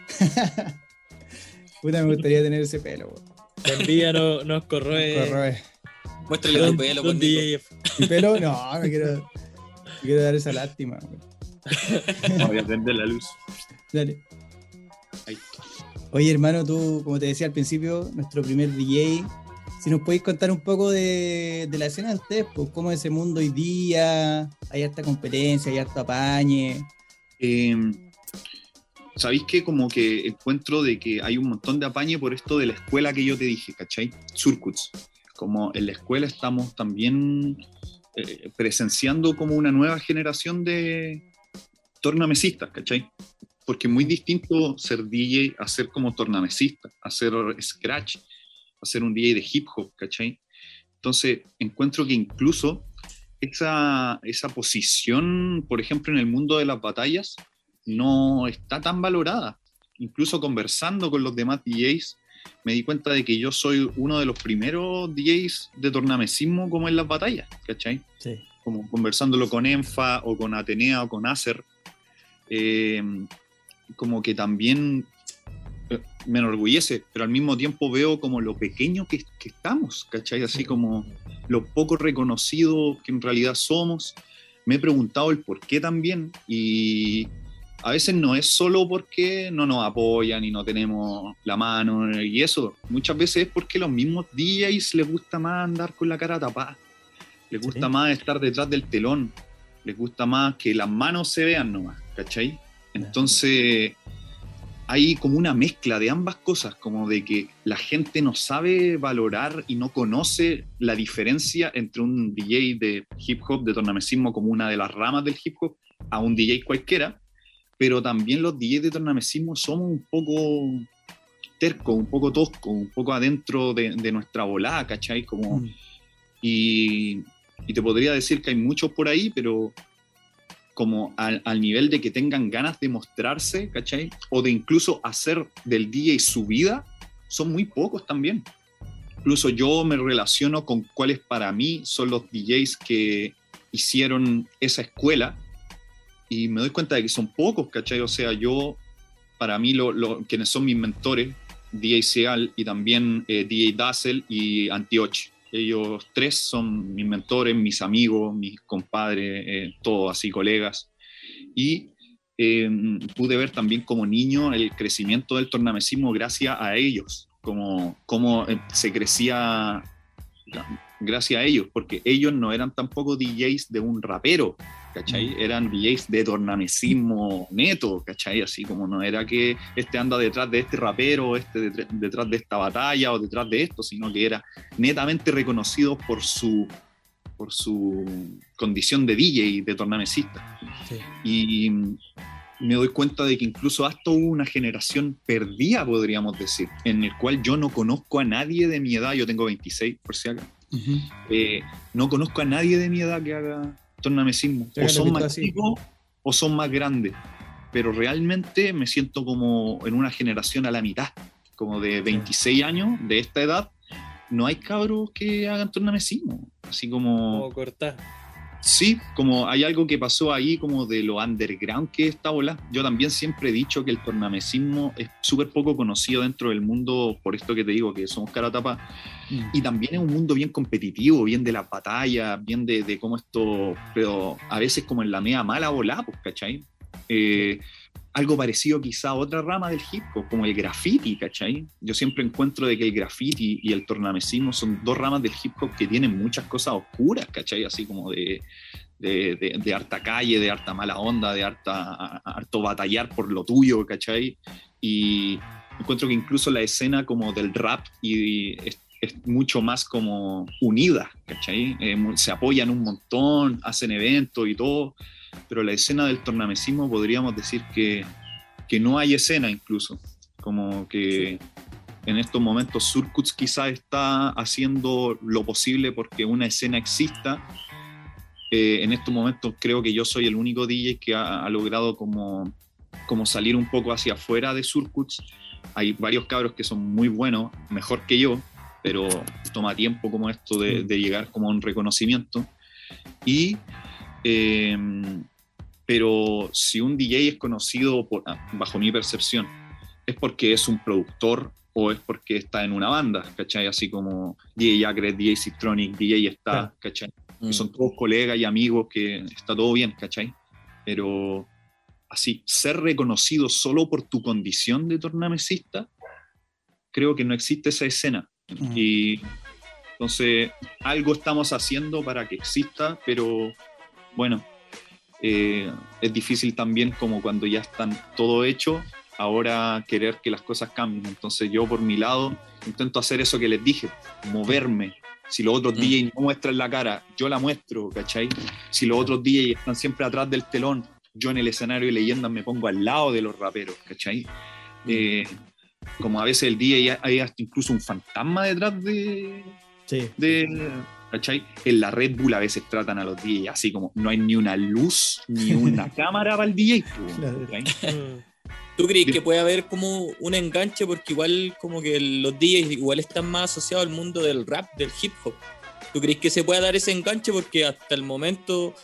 Puta, me gustaría tener ese pelo. weón. La envidia no, nos corroe. Corroe. Muéstrale tu pelo, don. DJF. Mi pelo, no, no quiero, no quiero dar esa lástima. güey. [LAUGHS] Voy a prender la luz. Dale. Ahí. Oye, hermano, tú, como te decía al principio, nuestro primer DJ, si nos podéis contar un poco de, de la escena de ustedes, pues, cómo es ese mundo hoy día, hay harta competencia, hay harto apañe. Eh, ¿Sabéis que como que encuentro de que hay un montón de apañe por esto de la escuela que yo te dije, ¿cachai? Surcuts. Como en la escuela estamos también eh, presenciando como una nueva generación de tornamesistas, ¿cachai? Porque es muy distinto ser DJ a ser como tornamesista, hacer scratch, a ser un DJ de hip hop, ¿cachai? Entonces encuentro que incluso esa, esa posición, por ejemplo, en el mundo de las batallas, no está tan valorada. Incluso conversando con los demás DJs, me di cuenta de que yo soy uno de los primeros DJs de tornamesismo como en las batallas, ¿cachai? Sí. Como conversándolo con Enfa o con Atenea o con Acer, eh, como que también eh, me enorgullece, pero al mismo tiempo veo como lo pequeño que, que estamos, ¿cachai? Así como lo poco reconocido que en realidad somos. Me he preguntado el por qué también y a veces no es solo porque no nos apoyan y no tenemos la mano y eso, muchas veces es porque los mismos DJs les gusta más andar con la cara tapada, les gusta Sí. más estar detrás del telón, les gusta más que las manos se vean nomás, ¿cachai? Entonces hay como una mezcla de ambas cosas, como de que la gente no sabe valorar y no conoce la diferencia entre un DJ de hip hop, de tornamesismo como una de las ramas del hip hop, a un DJ cualquiera, pero también los DJs de tornamesismo somos un poco tercos, un poco toscos, un poco adentro de, de nuestra volada, ¿cachai? Como, Mm. y, y te podría decir que hay muchos por ahí, pero como al, al nivel de que tengan ganas de mostrarse, ¿cachai? O de incluso hacer del DJ su vida, son muy pocos también. Incluso yo me relaciono con cuáles para mí son los DJs que hicieron esa escuela y me doy cuenta de que son pocos, ¿cachai? O sea, yo, para mí, lo, lo- quienes son mis mentores, DJ Seal y también eh, DJ Dazzle y Antioch. Ellos tres son mis mentores, mis amigos, mis compadres, eh, todos así, colegas. Y eh, pude ver también como niño el crecimiento del tornamesismo gracias a ellos, como, como eh, se crecía gracias a ellos, porque ellos no eran tampoco DJs de un rapero, ¿cachai? Eran DJs de tornamesismo neto, ¿cachai? Así como no era que este anda detrás de este rapero, este detrás- de esta batalla o detrás de esto, sino que era netamente reconocido por su, por su condición de DJ, de tornamesista. Sí. Y me doy cuenta de que incluso hasta hubo una generación perdida, podríamos decir, en el cual yo no conozco a nadie de mi edad, yo tengo 26 por si acaso, Ujú. eh, no conozco a nadie de mi edad que haga tornamesismo. Que O son más chicos o son más grandes. Pero realmente me siento como en una generación a la mitad, como de 26 años, de esta edad. No hay cabros que hagan tornamesismo. Así como... Como cortar. Sí, como hay algo que pasó ahí como de lo underground que está bola. Yo también siempre he dicho que el tornamesismo es súper poco conocido dentro del mundo, por esto que te digo, que somos cara tapa. Mm. Y también es un mundo bien competitivo, bien de las batallas, bien de, de cómo esto, pero a veces como en la media mala bola, pues, ¿cachai? Eh, algo parecido quizá a otra rama del hip hop, como el graffiti, ¿cachai? Yo siempre encuentro de que el graffiti y el tornamesismo son dos ramas del hip hop que tienen muchas cosas oscuras, ¿cachai? Así como de, de, de- de harta calle, de harta mala onda, de harta, harto batallar por lo tuyo, ¿cachai? Y encuentro que incluso la escena como del rap y es, mucho más como unida, ¿cachai? Eh, se apoyan un montón, hacen eventos y todo, pero la escena del tornamesismo podríamos decir que, que no hay escena incluso, como que en estos momentos Surcuts quizá está haciendo lo posible porque una escena exista. Eh, en estos momentos creo que yo soy el único DJ que ha, ha logrado como, como salir un poco hacia afuera de Surcuts. Hay varios cabros que son muy buenos, mejor que yo, pero toma tiempo como esto de, de llegar como a un reconocimiento. Y, eh, pero si un DJ es conocido, por- ah, bajo mi percepción, es porque es un productor o es porque está en una banda, ¿cachai? Así como DJ Acre, DJ Citronic, DJ está. ¿cachai? Mm. Son todos colegas y amigos que está todo bien, ¿cachai? Pero así, ser reconocido solo por tu condición de tornamesista, creo que no existe esa escena. Mm. Y entonces, algo estamos haciendo para que exista, pero bueno, eh, es difícil también como cuando ya están todo hecho, ahora querer que las cosas cambien. Entonces yo por mi lado intento hacer eso que les dije, moverme. Si los otros Mm. DJs no muestran la cara, yo la muestro, ¿cachai? Si los otros DJs están siempre atrás del telón, yo en el escenario de leyendas me pongo al lado de los raperos, ¿cachai? Eh, como a veces el DJ hay hasta incluso un fantasma detrás de, Sí. de ¿cachai? En la Red Bull a veces tratan a los DJs así como no hay ni una luz ni una [LAUGHS] cámara para el DJ. Mm. ¿Tú crees que puede haber como un enganche? Porque igual como que los DJs igual están más asociados al mundo del rap, del hip hop. ¿Tú crees que se puede dar ese enganche? Porque hasta el momento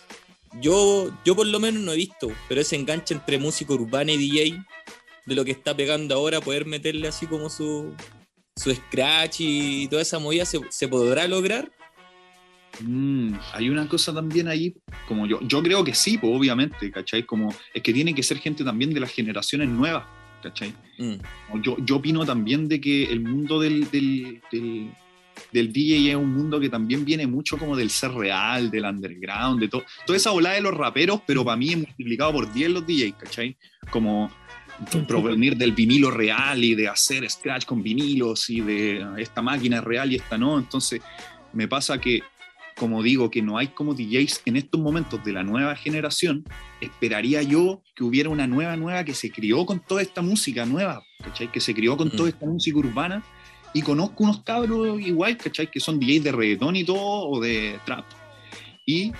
yo, yo por lo menos no he visto, pero ese enganche entre músico urbano y DJ, de lo que está pegando ahora, poder meterle así como su, su scratch y toda esa movida, ¿se, se podrá lograr? Mm, hay una cosa también ahí, como yo, yo creo que sí, pues, obviamente, ¿cachai? Como es que tiene que ser gente también de las generaciones nuevas, ¿cachai? Mm, Yo, yo opino también de que el mundo del, del, del, del DJ es un mundo que también viene mucho como del ser real, del underground, de todo. Toda esa ola de los raperos, pero para mí es multiplicado por 10 los DJs, ¿cachai? Como [LAUGHS] provenir del vinilo real y de hacer scratch con vinilos y de esta máquina es real y esta no. Entonces, me pasa que, como digo, que no hay como DJs en estos momentos de la nueva generación, esperaría yo que hubiera una nueva, nueva que se crió con toda esta música nueva, ¿cachai? Que se crió con Mm. toda esta música urbana y conozco unos cabros igual, ¿cachai? Que son DJs de reggaetón y todo, o de trap. Y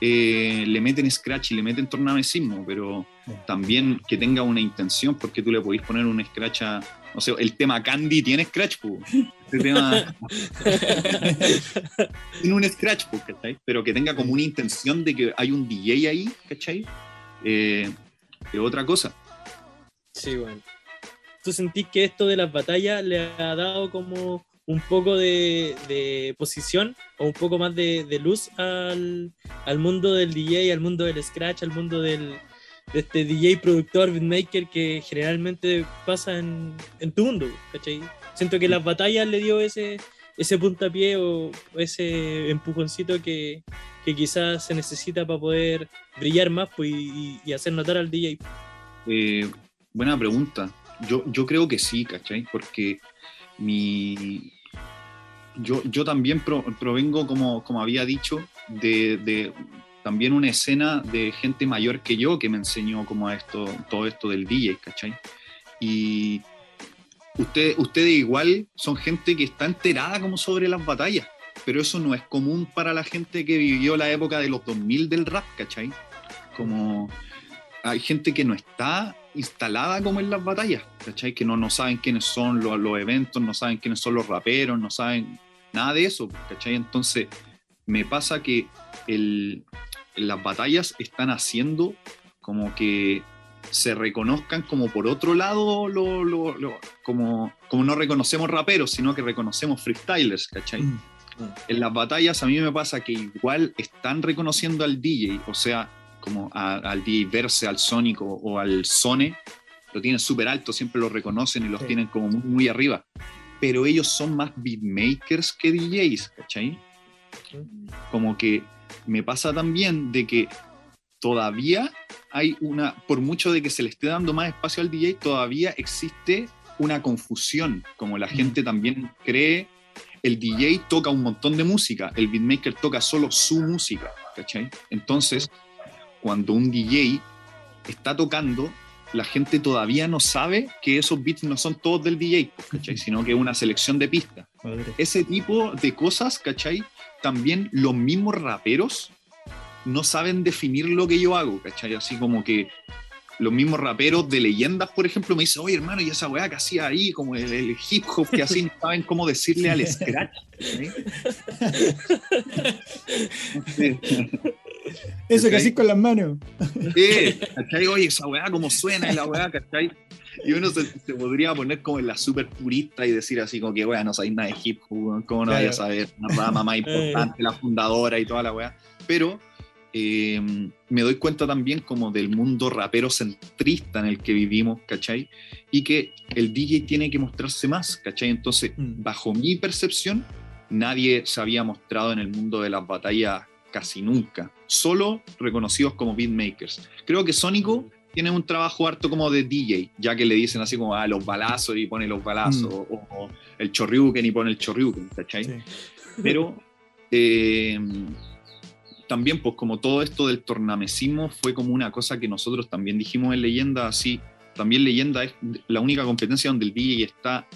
eh, le meten scratch y le meten tornamesismo, pero. También que tenga una intención, porque tú le podéis poner un scratch a, no sé, el tema Candy tiene scratch. Este tema [LAUGHS] tiene un scratch, ¿cachai? Pero que tenga como una intención de que hay un DJ ahí, ¿cachai? Eh, es otra cosa. Sí, bueno. ¿Tú sentís que esto de las batallas le ha dado como un poco de, de posición o un poco más de, de luz al, al mundo del DJ, al mundo del scratch, al mundo del, de este DJ productor, beatmaker que generalmente pasa en, en tu mundo, ¿cachai? Siento que las batallas le dio ese, ese puntapié o ese empujoncito que, que quizás se necesita para poder brillar más pues, y, hacer notar al DJ. Eh, buena pregunta. Yo, yo creo que sí, ¿cachai? Porque mi... Yo, yo también pro- provengo, como, como había dicho, de también una escena de gente mayor que yo que me enseñó como esto, todo esto del DJ, ¿cachai? Y ustedes, ustedes igual son gente que está enterada como sobre las batallas, pero eso no es común para la gente que vivió la época de los 2000 del rap, ¿cachai? Como hay gente que no está instalada como en las batallas, ¿cachai? Que no, no saben quiénes son los, los eventos, no saben quiénes son los raperos, no saben nada de eso, ¿cachai? Entonces, me pasa que el, las batallas están haciendo como que se reconozcan como por otro lado, lo, lo- lo- como, como no reconocemos raperos, sino que reconocemos freestylers, ¿cachai? Mm. en las batallas a mí me pasa que igual están reconociendo al DJ, o sea, como a- al DJ Verse, al Sonic o, o al Sone, lo tienen súper alto, siempre lo reconocen y los Sí. tienen como muy, muy arriba. Pero ellos son más beatmakers que DJs, ¿cachai? Como que me pasa también de que todavía hay una, por mucho de que se le esté dando más espacio al DJ, todavía existe una confusión, como la gente también cree el DJ toca un montón de música, el beatmaker toca solo su música, ¿cachai? Entonces, cuando un DJ está tocando, la gente todavía no sabe que esos beats no son todos del DJ, ¿cachai? [LAUGHS] Sino que es una selección de pistas. Ese tipo de cosas, ¿cachai? También los mismos raperos no saben definir lo que yo hago, ¿cachai? Así como que los mismos raperos de leyendas, por ejemplo, me dicen, oye hermano, y esa weá que hacía ahí, como el, el hip hop que así, no saben cómo decirle al [LAUGHS] scratch. ¿cachai? [LAUGHS] Eso que así con las manos. Eh, ¿cachai? Oye, esa weá, cómo suena la weá, ¿cachai? Y uno se, se podría poner como en la super purista y decir así como que, weá, no sabéis nada de hip hop, ¿cómo no Claro. vaya a saber? Una rama más [LAUGHS] importante, la fundadora y toda la weá. Pero eh, me doy cuenta también como del mundo rapero centrista en el que vivimos, ¿cachai? Y que el DJ tiene que mostrarse más, ¿cachai? Entonces, Mm. bajo mi percepción, nadie se había mostrado en el mundo de las batallas casi nunca, solo reconocidos como beatmakers. Creo que Sónico tiene un trabajo harto como de DJ, ya que le dicen así como a los balazos y pone los balazos, Mm. o, o el chorriuken y pone el chorriuken, ¿cachai? Sí. Pero eh, también, pues como todo esto del tornamesismo fue como una cosa que nosotros también dijimos en Leyenda, así, también Leyenda es la única competencia donde el DJ está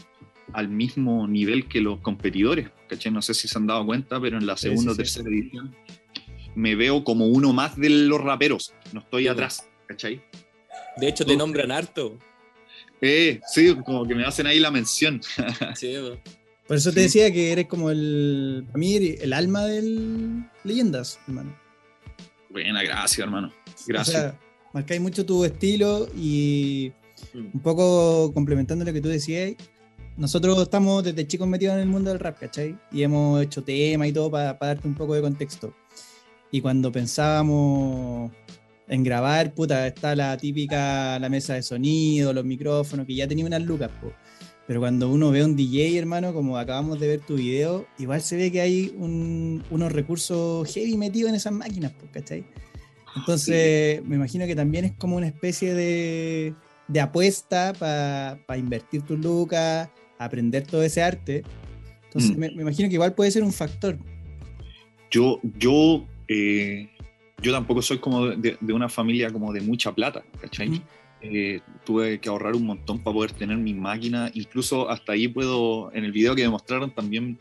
al mismo nivel que los competidores, ¿cachai? No sé si se han dado cuenta, pero en la segunda o sí, sí. tercera edición me veo como uno más de los raperos, no estoy Sí, atrás, ¿cachai? De hecho, te nombran harto. Eh, sí, como que me hacen ahí la mención. [LAUGHS] Sí, po. Por eso te Sí. decía que eres como el. Para mí, el alma del Leyendas, hermano. Buena, gracias, hermano. Gracias. O sea, marcáis mucho tu estilo y Mm. un poco complementando lo que tú decías. Nosotros estamos desde chicos metidos en el mundo del rap, ¿cachai? Y hemos hecho temas y todo para darte un poco de contexto. Y cuando pensábamos en grabar, puta, está la típica, la mesa de sonido, los micrófonos, que ya tenía unas lucas, po. Pero cuando uno ve un DJ, hermano, como acabamos de ver tu video, igual se ve que hay un- unos recursos heavy metidos en esas máquinas, po, ¿cachai? Entonces, me imagino que también es como una especie de, de apuesta para invertir tus lucas, aprender todo ese arte. Entonces, Mm. me, me imagino que igual puede ser un factor. yo, yo, eh, yo tampoco soy como de, de una familia como de mucha plata, ¿cachai? Ujú. Eh, tuve que ahorrar un montón para poder tener mi máquina, incluso hasta ahí puedo, en el video que me mostraron también,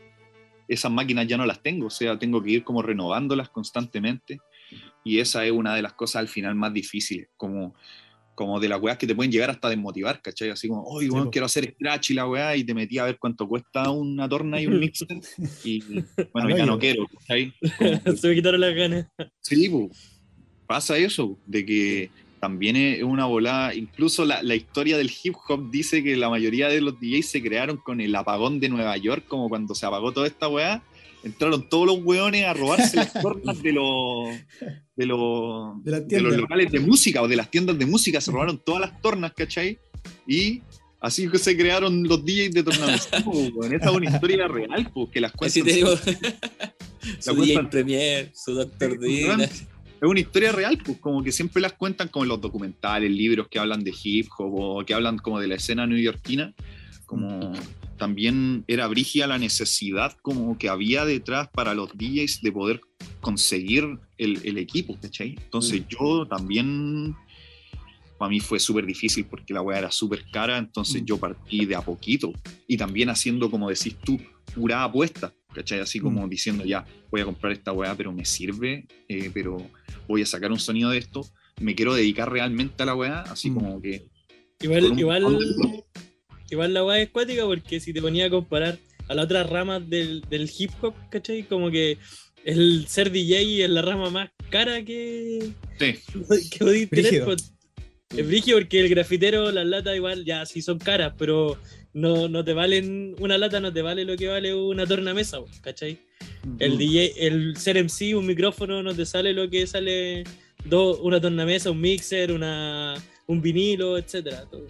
esas máquinas ya no las tengo, o sea, tengo que ir como renovándolas constantemente y esa es una de las cosas al final más difíciles, como, como de las weas que te pueden llegar hasta desmotivar, ¿cachai? Así como, oye, Sí, po. quiero hacer scratch y la weá, y te metí a ver cuánto cuesta una torna y un mixer, [LAUGHS] y bueno, Al ya no quiero, ¿cachai? Como [LAUGHS] Se me quitaron las ganas. Sí, po. pasa eso, de que también es una volada, incluso la, la historia del hip hop dice que la mayoría de los DJs se crearon con el apagón de Nueva York, como cuando se apagó toda esta weá, entraron todos los weones a robarse las tornas de los, de los, De de los locales de música o de las tiendas de música, se robaron todas las tornas, ¿cachai? Y así que se crearon los DJs de tornamesismo, weón. Esa es una historia real, pues, que las Así cuentan. tenemos La su cuentan- DJ Premier, su Doctor Sí, Dina. es una historia real, pues como que siempre las cuentan como en los documentales, libros que hablan de hip hop o que hablan como de la escena neoyorquina, como también era brígida la necesidad como que había detrás para los DJs de poder conseguir el, el equipo, ¿cachai? Entonces yo también, para mí fue súper difícil porque la weá era súper cara, entonces Mm. yo partí de a poquito y también haciendo, como decís tú, pura apuesta, ¿cachai? Así como Mm. diciendo ya, voy a comprar esta weá, pero me sirve, eh, pero voy a sacar un sonido de esto, me quiero dedicar realmente a la weá, así Mm. como que... Igual, igual, igual la weá es cuática porque si te ponía a comparar a las otras ramas del, del hip hop, ¿cachai? Como que el ser DJ es la rama más cara que, Sí, [LAUGHS] que podéis tener. Brígido. pues. Es brígido porque el grafitero, las latas igual, ya sí son caras, pero no, no te valen, una lata no te vale lo que vale una tornamesa, pues, ¿cachai? El Mm. DJ, el ser MC, un micrófono, no te sale lo que sale do- una tornamesa, un mixer, una, un vinilo, etcétera. todo.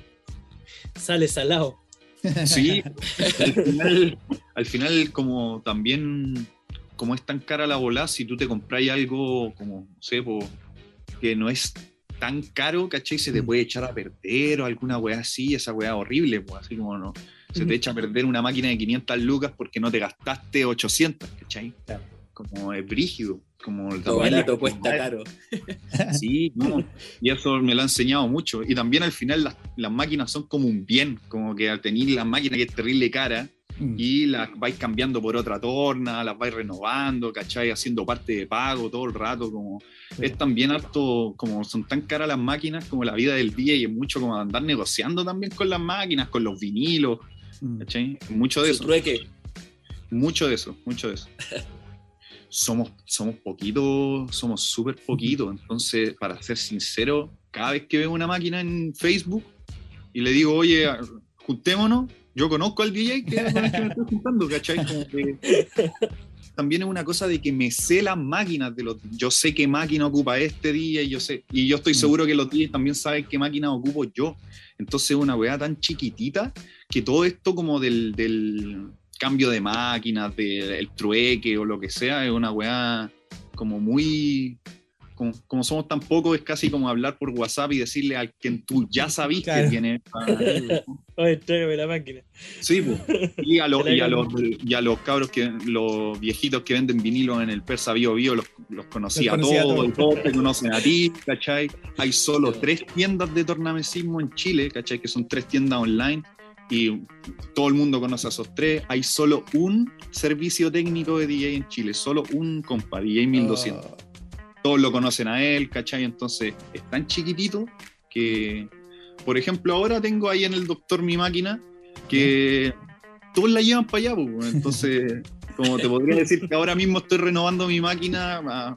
Sale salado. Sí, [LAUGHS] al final, al final como también, como es tan cara la bola, si tú te compras algo como, no sé, po, que no es tan caro, ¿cachai? Se te Mm. puede echar a perder o alguna weá así, esa weá horrible, pues así como no. Se te echa a perder una máquina de 500 lucas porque no te gastaste 800, ¿cachai? Claro. Como es brígido, como el Lo barato cuesta caro. [LAUGHS] Sí, no, y eso me lo ha enseñado mucho. Y también al final las, las máquinas son como un bien, como que al tener la máquina que es terrible cara Mm. y las vais cambiando por otra torna, las vais renovando, ¿cachai? Haciendo parte de pago todo el rato, como Sí. es también harto, como son tan caras las máquinas como la vida del día y es mucho como andar negociando también con las máquinas, con los vinilos, Mm. ¿cachai? Mucho de Su eso. trueque. Mucho de eso, mucho de eso. [LAUGHS] somos, somos poquitos, somos súper poquitos. Entonces, para ser sincero, cada vez que veo una máquina en Facebook y le digo, oye, juntémonos, yo conozco al DJ que con el que me estoy [LAUGHS] juntando, ¿cachai? Como que también es una cosa de que me sé las máquinas de los yo sé qué máquina ocupa este día y yo sé y yo estoy seguro que los DJs también saben qué máquina ocupo yo entonces es una weá tan chiquitita que todo esto como del, del cambio de máquinas del trueque o lo que sea es una weá como muy como, como somos tan pocos es casi como hablar por WhatsApp y decirle al quien tú ya sabís Claro. que tiene [LAUGHS] Oye, tráigame la máquina. Sí, pues. [LAUGHS] y, a los, y, a los, y a los cabros, que, los viejitos que venden vinilos en el Persa Bio Bio, los, los conocía a Los conocía a todos, y todos te conocen a ti, ¿cachai? Hay solo tres tiendas de tornamesismo en Chile, ¿cachai? Que son tres tiendas online y todo el mundo conoce a esos tres. Hay solo un servicio técnico de DJ en Chile, solo un compa, DJ 1200 Oh, todos lo conocen a él, ¿cachai? Entonces es tan chiquitito que, por ejemplo, ahora tengo ahí en el doctor mi máquina que todos la llevan para allá, pues, entonces, [LAUGHS] como te podría decir que ahora mismo estoy renovando mi máquina ah,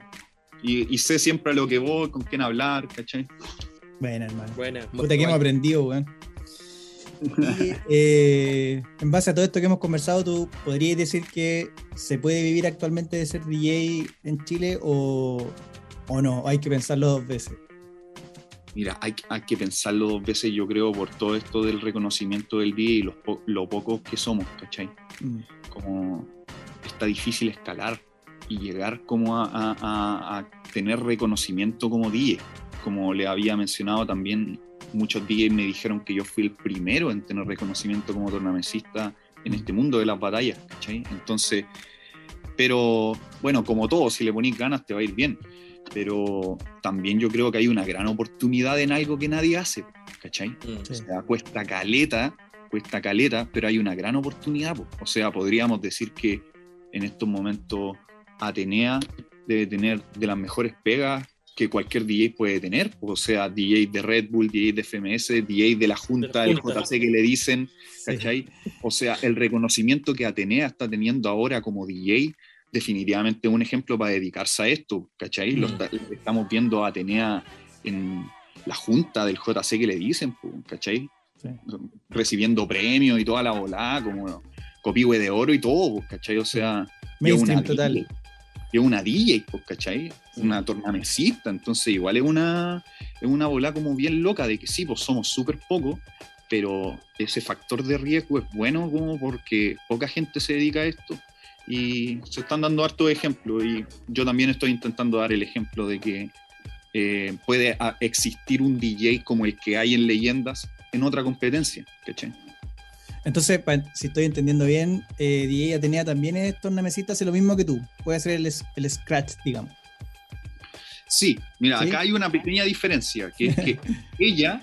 y, y sé siempre a lo que voy, con quién hablar, ¿cachai? Buena, hermano. Buena. Puta que hemos aprendido, weón. Y, [LAUGHS] eh, en base a todo esto que hemos conversado, ¿tú podrías decir que se puede vivir actualmente de ser DJ en Chile o, o no? Hay que pensarlo dos veces. Mira, hay, hay que pensarlo dos veces, yo creo, por todo esto del reconocimiento del día y los po- lo pocos que somos, ¿cachai? Mm. como está difícil escalar y llegar como a, a- a- a tener reconocimiento como DJ. Como le había mencionado también, muchos DJs me dijeron que yo fui el primero en tener reconocimiento como tornamesista en este mundo de las batallas, ¿cachai? Entonces, pero bueno, como todo, si le ponís ganas te va a ir bien. Pero también yo creo que hay una gran oportunidad en algo que nadie hace, ¿cachai? Mm. Sí. O sea, cuesta caleta, cuesta caleta, pero hay una gran oportunidad. po. O sea, podríamos decir que en estos momentos Atenea debe tener de las mejores pegas que cualquier DJ puede tener. O sea, DJ de Red Bull, DJ de FMS, DJ de la Junta, Junta. JC que le dicen, Sí. ¿cachai? O sea, el reconocimiento que Atenea está teniendo ahora como DJ, definitivamente un ejemplo para dedicarse a esto, ¿cachai? Lo Mm. está- estamos viendo a Atenea en la junta del JC que le dicen, pues, ¿cachai? Sí. Recibiendo premios y toda la volada, como copihue de oro y todo, pues, ¿cachai? O sea, es una total. Es una DJ, pues, ¿cachai? Una tornamesista, entonces igual es una, es una bola como bien loca de que sí, pues somos súper pocos, pero ese factor de riesgo es bueno como porque poca gente se dedica a esto y se están dando hartos ejemplos y yo también estoy intentando dar el ejemplo de que eh, puede existir un DJ como el que hay en leyendas en otra competencia, ¿cachai? Entonces, si estoy entendiendo bien, eh, DJ Atenea también es tornamesista, hace lo mismo que tú. Puede hacer el, es- el scratch, digamos. Sí, mira, ¿Sí? acá hay una pequeña diferencia, que es que [LAUGHS] ella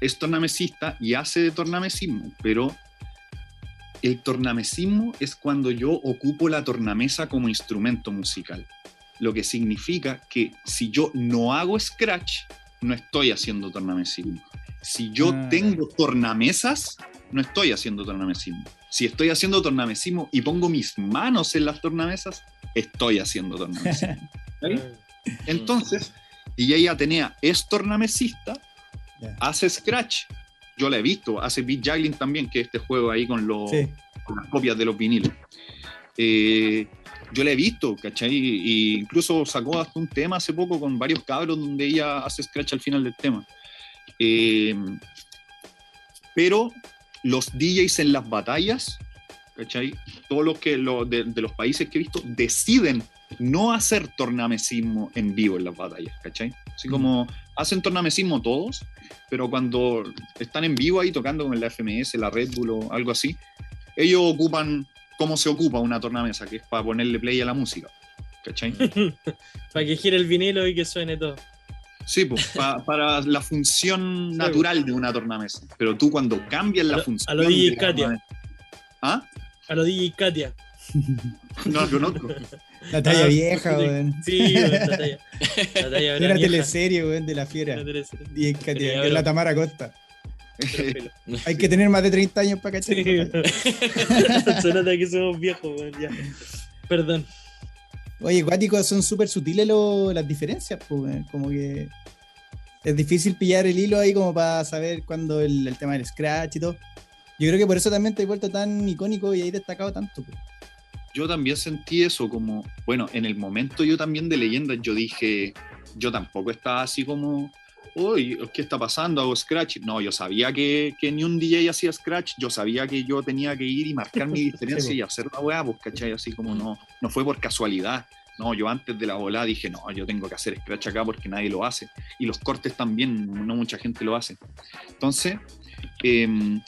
es tornamesista y hace de tornamesismo, pero el tornamesismo es cuando yo ocupo la tornamesa como instrumento musical, lo que significa que si yo no hago scratch, no estoy haciendo tornamesismo. Si yo Ah. tengo tornamesas, no estoy haciendo tornamesismo. Si estoy haciendo tornamesismo y pongo mis manos en las tornamesas, estoy haciendo tornamesismo. [LAUGHS] ¿ok? Entonces, DJ Atenea es tornamesista, Ya. hace Scratch. Yo la he visto, hace beat juggling también, que es este juego ahí con, los, Sí. con las copias de los vinilos. Eh, yo la he visto, ¿cachai? Y incluso sacó hasta un tema hace poco con varios cabros donde ella hace Scratch al final del tema. Eh, pero los DJs en las batallas, ¿cachai? Todos los que lo- de, de los países que he visto deciden no hacer tornamesismo en vivo en las batallas, ¿cachai? Así como hacen tornamesismo todos, pero cuando están en vivo ahí tocando con la FMS, la Red Bull o algo así, ellos ocupan cómo se ocupa una tornamesa, que es para ponerle play a la música, ¿cachai? [LAUGHS] Para que gire el vinilo y que suene todo. Sí, pues, pa- para la función natural de una tornamesa. Pero tú cuando cambias A la lo- función... a lo DJ Katia. tornamesa- ¿Ah? A lo DJ Katia. [LAUGHS] No la conozco. La talla Ah, vieja, sí. weón. Sí, weón, la talla. [LAUGHS] La talla Era una vieja. teleserie, weón, de la fiera. DJ Katia, que es la Tamara Costa. [LAUGHS] Hay que tener más de 30 años para cachar. Sí, Se nota que somos viejos, weón, ya. Perdón. Oye, cuáticos son súper sutiles lo- las diferencias, pues, como que es difícil pillar el hilo ahí como para saber cuándo el, el tema del scratch y todo. Yo creo que por eso también te he vuelto tan icónico y ahí destacado tanto. yo también sentí eso como, bueno, en el momento yo también de leyendas, yo dije, yo tampoco estaba así como, uy, ¿qué está pasando? ¿Hago Scratch? No, yo sabía que, que ni un DJ hacía Scratch, yo sabía que yo tenía que ir y marcar mi [LAUGHS] diferencia Sí, y hacer la weá, pues, ¿cachai? Así como no, no fue por casualidad. No, yo antes de la volada dije, no, yo tengo que hacer Scratch acá porque nadie lo hace. Y los cortes también, no mucha gente lo hace. Entonces, em,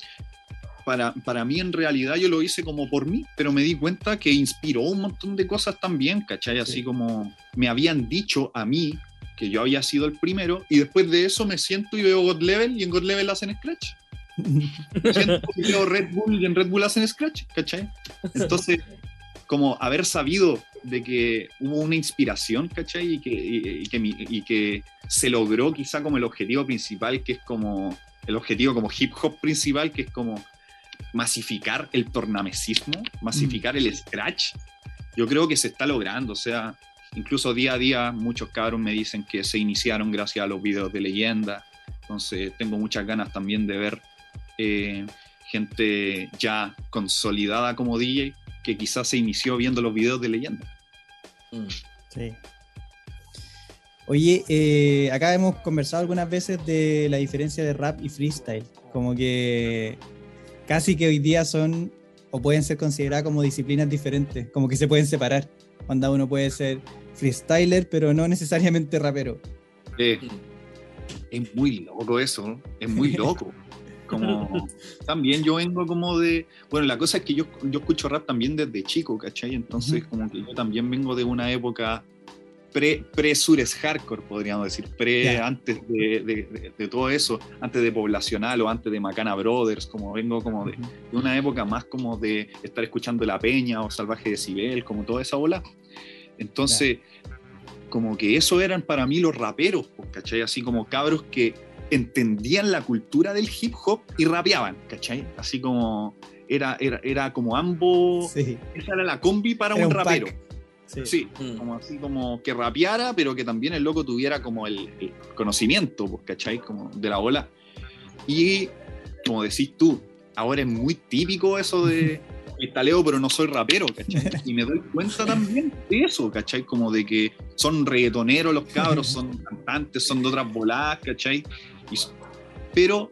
para, para mí en realidad yo lo hice como por mí, pero me di cuenta que inspiró un montón de cosas también, ¿cachai? Así Sí. como me habían dicho a mí que yo había sido el primero y después de eso me siento y veo God Level y en God Level hacen Scratch. Me [LAUGHS] siento y veo Red Bull y en Red Bull hacen Scratch, ¿cachai? Entonces, como haber sabido de que hubo una inspiración, ¿cachai? Y que, y- y que, mi- y que se logró quizá como el objetivo principal, que es como el objetivo como hip hop principal, que es como masificar el tornamesismo, masificar el scratch, yo creo que se está logrando. O sea, incluso día a día muchos cabros me dicen que se iniciaron gracias a los videos de leyenda. Entonces tengo muchas ganas también de ver eh, gente ya consolidada como DJ que quizás se inició viendo los videos de leyenda. Mm. Sí. Oye, eh, acá hemos conversado algunas veces de la diferencia de rap y freestyle. Como que casi que hoy día son o pueden ser consideradas como disciplinas diferentes, como que se pueden separar. Cuando uno puede ser freestyler, pero no necesariamente rapero. Eh, es muy loco eso, ¿no? es muy loco. Como, también yo vengo como de, bueno, la cosa es que yo, yo escucho rap también desde chico, ¿cachai? Entonces como que yo también vengo de una época pre, pre Sures Hardcore, podríamos decir, pre, antes de, de- de- de todo eso, antes de Poblacional o antes de Macana Brothers, como vengo como de, de una época más como de estar escuchando La Peña o Salvaje Decibel, como toda esa bola. Entonces, como que eso eran para mí los raperos, ¿cachai? Así como cabros que entendían la cultura del hip hop y rapeaban, ¿cachai? Así como era, era, era como ambos, Sí, esa era la combi para Era un un pack. rapero. sí. Sí, Mm. como así como que rapeara, pero que también el loco tuviera como el, el conocimiento, ¿cachai? Como de la ola. Y como decís tú, ahora es muy típico eso de [LAUGHS] taleo, pero no soy rapero, ¿cachai? [LAUGHS] Y me doy cuenta también de eso, ¿cachai? Como de que son reggaetoneros los cabros, son [LAUGHS] cantantes, son de otras voladas, ¿cachai? Y pero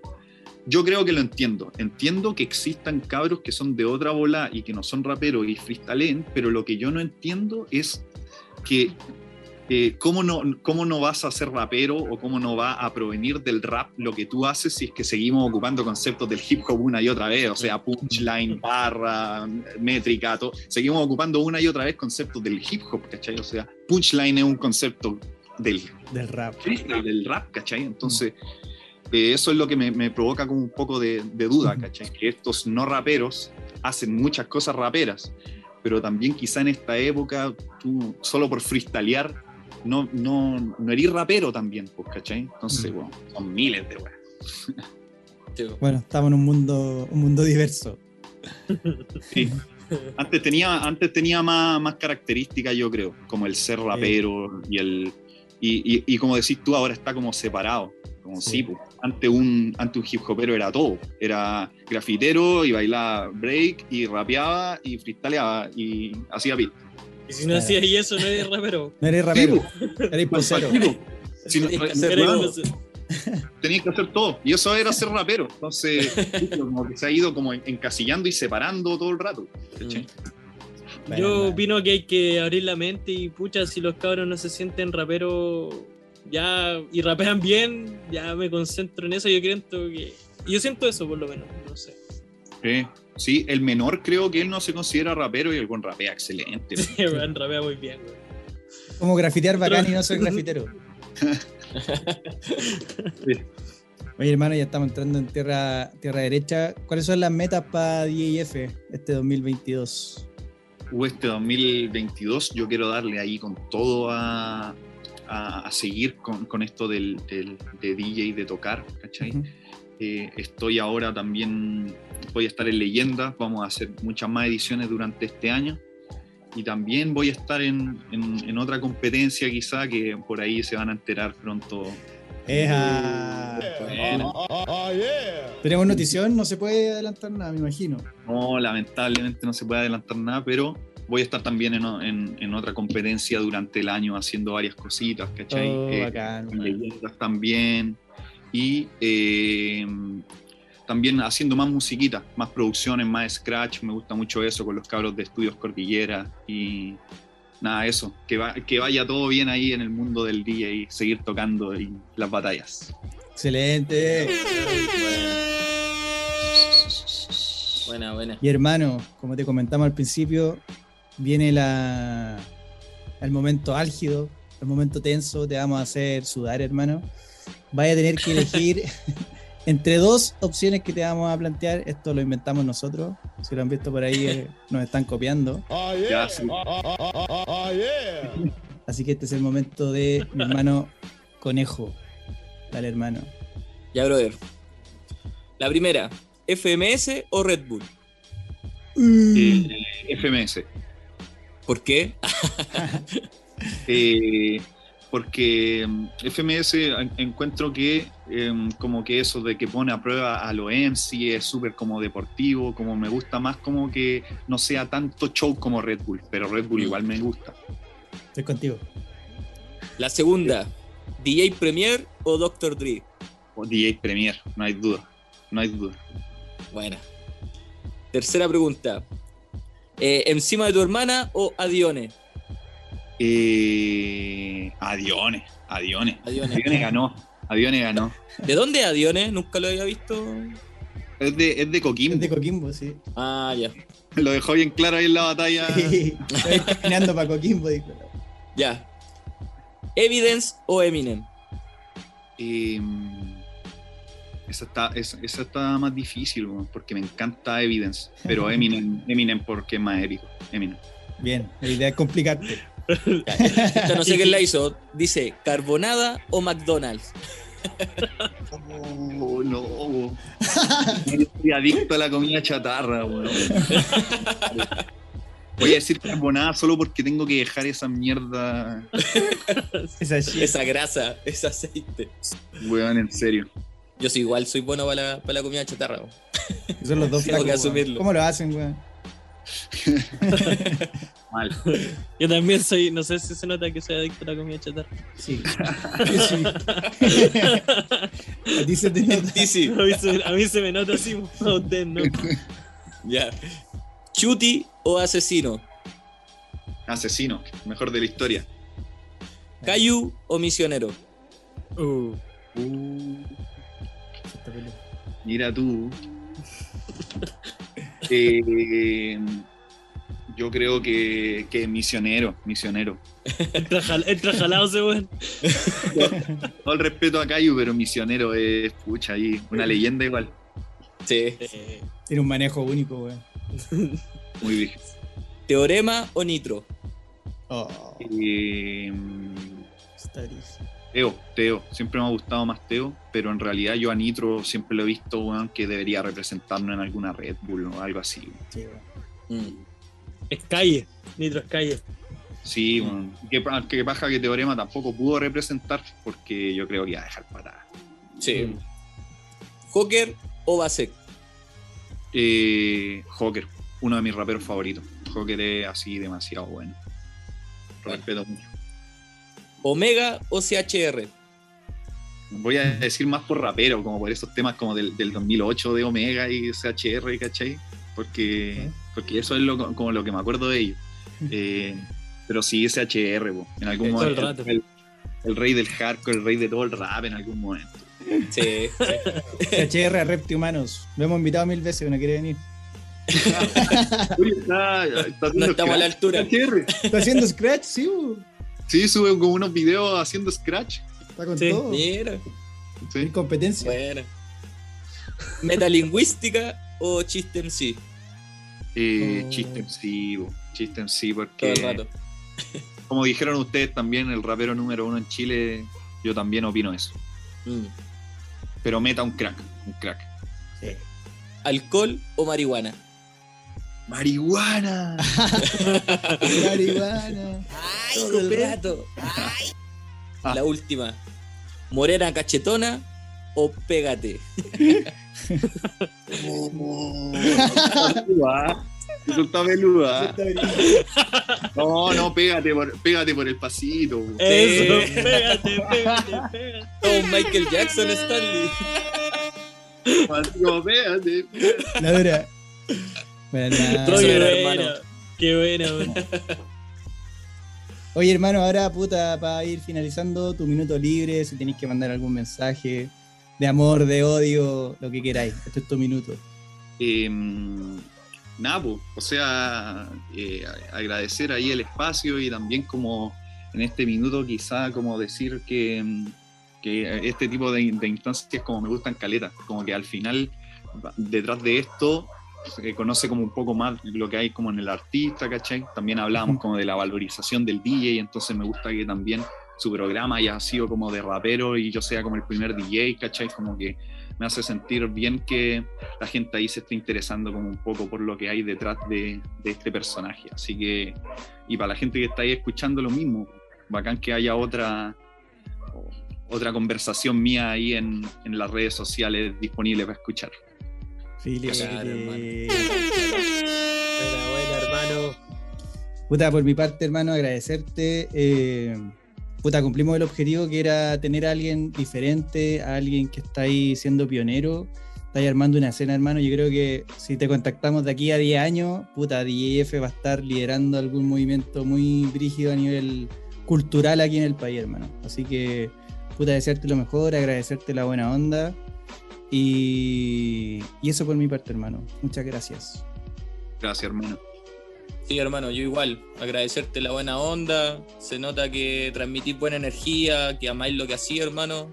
yo creo que lo entiendo. Entiendo que existan cabros que son de otra bola y que no son raperos y freestylen, pero lo que yo no entiendo es que eh, ¿cómo, no, cómo no vas a ser rapero o cómo no va a provenir del rap lo que tú haces si es que seguimos ocupando conceptos del hip hop una y otra vez, o sea, punchline, barra, métrica, todo. seguimos ocupando una y otra vez conceptos del hip hop, ¿cachai? O sea, punchline es un concepto del Del rap. del rap, ¿cachai? Entonces, eh, eso es lo que me, me provoca como un poco de, de duda. ¿cachai? Que estos no raperos hacen muchas cosas raperas, pero también quizá en esta época, tú solo por freestylear, no, no, no eres rapero también, pues, ¿cachai? Entonces, Mm. bueno, son miles de weas. Bueno, estamos en un mundo, un mundo diverso. Sí. Antes tenía, antes tenía más, más características, yo creo, como el ser rapero y el. Y, y- y como decís tú, ahora está como separado. Como Sí. sí, pues, antes un, antes un hip hopero era todo. Era grafitero y bailaba break y rapeaba y freestyleaba y hacía beat. Y si no hacías eso, no eres rapero. [LAUGHS] No eres rapero, Sí, eres posero. Pues. Si no- [LAUGHS] tenías que hacer todo. Y eso era ser rapero. Entonces, [LAUGHS] como que se ha ido como encasillando y separando todo el rato. Bueno, Yo opino que hay que abrir la mente y pucha, si los cabros no se sienten raperos ya y rapean bien, ya me concentro en eso. Yo creo que. Yo siento eso por lo menos, no sé. Sí. Sí, el menor creo que él no se considera rapero y el buen rapea excelente. Sí, weón, rapea muy bien, weón. Como grafitear bacán y no soy [LAUGHS] grafitero. [LAUGHS] Oye, hermano, ya estamos entrando en tierra, tierra derecha. ¿Cuáles son las metas para DIF este 2022? Uh, este 2022 yo quiero darle ahí con todo a, a- a seguir con, con esto del, del- de DJ, de tocar, ¿cachai? Eh, estoy ahora también, voy a estar en leyenda, vamos a hacer muchas más ediciones durante este año. y también voy a estar en, en- en otra competencia quizá que por ahí se van a enterar pronto. Eja. Bueno. Tenemos notición, no se puede adelantar nada, me imagino. No, lamentablemente no se puede adelantar nada, pero voy a estar también en, en- en otra competencia durante el año haciendo varias cositas, ¿cachai? Oh, Eh, bacán, weón. leyendas también y eh, también haciendo más musiquita, más producciones, más scratch, me gusta mucho eso con los cabros de Estudios Cordillera y nada, eso, que, va- que vaya todo bien ahí en el mundo del DJ y seguir tocando y las batallas. Excelente. Buena, buena. Y hermano, como te comentamos al principio, viene la, el momento álgido, el momento tenso, te vamos a hacer sudar, hermano. Vaya a tener que elegir [LAUGHS] entre dos opciones que te vamos a plantear. Esto lo inventamos nosotros. Si lo han visto por ahí, eh, nos están copiando. Ya, sí. Así que este es el momento de mi hermano Conejo. Dale, hermano. Ya, brother. La primera, ¿FMS o Red Bull? Eh, FMS. ¿Por qué? [LAUGHS] Eh, porque mm, FMS en- encuentro que em, como que eso de que pone a prueba a los MC es súper como deportivo, como me gusta más como que no sea tanto show como Red Bull, pero Red Bull Mm. igual me gusta. Estoy contigo. La segunda, ¿DJ Premier o Dr. Dre? O DJ Premier, no hay duda, no hay duda. Buena. Tercera pregunta, eh, ¿encima de tu hermana o Adione? Eh, Adione, Adione. Adione. Adione ganó, Adione ganó. ¿De dónde es Adione? Nunca lo había visto. Es de, es de Coquimbo, Es de Coquimbo, sí. Ah, ya. lo dejó bien claro ahí en la batalla. [LAUGHS] Estoy caminando para Coquimbo. dijo. Ya. ¿Evidence o Eminem? Eh, esa, está, esa, esa está más difícil, porque me encanta Evidence, pero [LAUGHS] Eminem, Eminem porque es más épico. Eminem. Bien, la idea es complicarte. Esta no sé quién la hizo. Dice, ¿carbonada o McDonald's? Oh, no. Yo Estoy adicto a la comida chatarra, weón. Voy a decir carbonada solo porque tengo que dejar esa mierda, Esa. Esa grasa, ese aceite. weón, en serio. Yo soy igual, soy bueno para la, para la comida chatarra. Son los dos Tengo flacos. que asumirlo. ¿Cómo lo hacen, weón? [LAUGHS] Mal. [LAUGHS] Yo también soy, no sé si se nota que soy adicto a la comida chatarra. Sí. Sí. A ti se te [LAUGHS] nota. Sí, sí. A mí se, a mí se me nota así, a usted no. Ya. ¿Chuti o asesino? Asesino, mejor de la historia. ¿Cayu o misionero? Uh, Mira tú. [LAUGHS] Eh, yo creo que, que misionero, misionero. entra, jal- entra jalado ese weón. Todo el respeto a Cayu, pero misionero es, pucha, ahí, una leyenda igual. Sí. Eh, Tiene un manejo único, weón. Muy bien. ¿Teorema o nitro? Oh, Eh. Teo, Teo, siempre me ha gustado más Teo, pero en realidad yo a Nitro siempre lo he visto, weón, que debería representarnos en alguna Red Bull o algo así. weón. Sí, weón. Mm. Es calle, Nitro es calle. Sí, pa- qué paja que Teorema tampoco pudo representar, porque yo creo que iba a dejar patada. Sí. ¿Joker o Basek? Eh, Joker, uno de mis raperos favoritos. Joker es así demasiado bueno. Lo Bueno. respeto mucho. ¿Omega o CHR? Voy a decir más por rapero, como por esos temas como del, del 2008 de Omega y CHR, ¿cachai? Porque, porque eso es lo, como lo que me acuerdo de ellos. Eh, pero sí, CHR, po, en algún Todo el momento. rato. El, el rey del hardcore, el rey de todo el rap en algún momento. Sí. HR a Repti Humanos. Lo hemos invitado mil veces, no quiere venir. [LAUGHS] Uy, está- No estamos a la scratch, altura. CHR. ¿Está haciendo scratch? Sí, weón. Sí, sube como unos videos haciendo scratch. Está con Sí. todo. Mira. Sí. Competencia. Bueno. ¿Metalingüística o chiste en sí? Eh, Oh. Chiste en sí, chiste en sí, Todo porque el rato. [LAUGHS] como dijeron ustedes también, el rapero número uno en Chile, yo también opino eso. Mm. Pero meta un crack, un crack. Sí. ¿Alcohol o marihuana? marihuana. [LAUGHS] Marihuana. Todo el rato. La última. Morena cachetona o pégate. Eso está peluda. No, no, pégate por, pégate por el pasito. Eso, pégate, pégate, pégate. Oh, Michael Jackson, Stanley. Pasito, pégate. La dura. Bueno, Qué hermano. Qué buena, weón. Oye, hermano, ahora, puta, para ir finalizando tu minuto libre, si tenéis que mandar algún mensaje de amor, de odio, lo que queráis. Este es tu minuto. Eh, nada, pues, o sea, eh, agradecer ahí el espacio y también como en este minuto quizá como decir que, mm, que este tipo de, de instancias como me gustan caleta, como que al final detrás de esto se conoce como un poco más lo que hay como en el artista, ¿cachai? También hablábamos como de la valorización del DJ, entonces me gusta que también su programa haya sido como de rapero y yo sea como el primer DJ, ¿cachai? Como que me hace sentir bien que la gente ahí se está interesando como un poco por lo que hay detrás de, de este personaje. Así que, y para la gente que está ahí escuchando lo mismo, bacán que haya otra, otra conversación mía ahí en, en las redes sociales disponible para escuchar. Fili, Claro, Fili. Buena, buena, hermano. Puta, por mi parte, hermano, agradecerte. eh, puta, cumplimos el objetivo que era tener a alguien diferente, a alguien que está ahí siendo pionero. Está ahí armando una escena, hermano. Yo creo que si te contactamos de aquí a 10 años, puta, DJF va a estar liderando algún movimiento muy brígido a nivel cultural aquí en el país, hermano. Así que, puta, desearte lo mejor, agradecerte la buena onda. Y, y eso por mi parte, hermano. Muchas gracias. Gracias, hermano. Sí, hermano, yo igual. Agradecerte la buena onda. Se nota que transmitís buena energía, que amáis lo que hacía, hermano.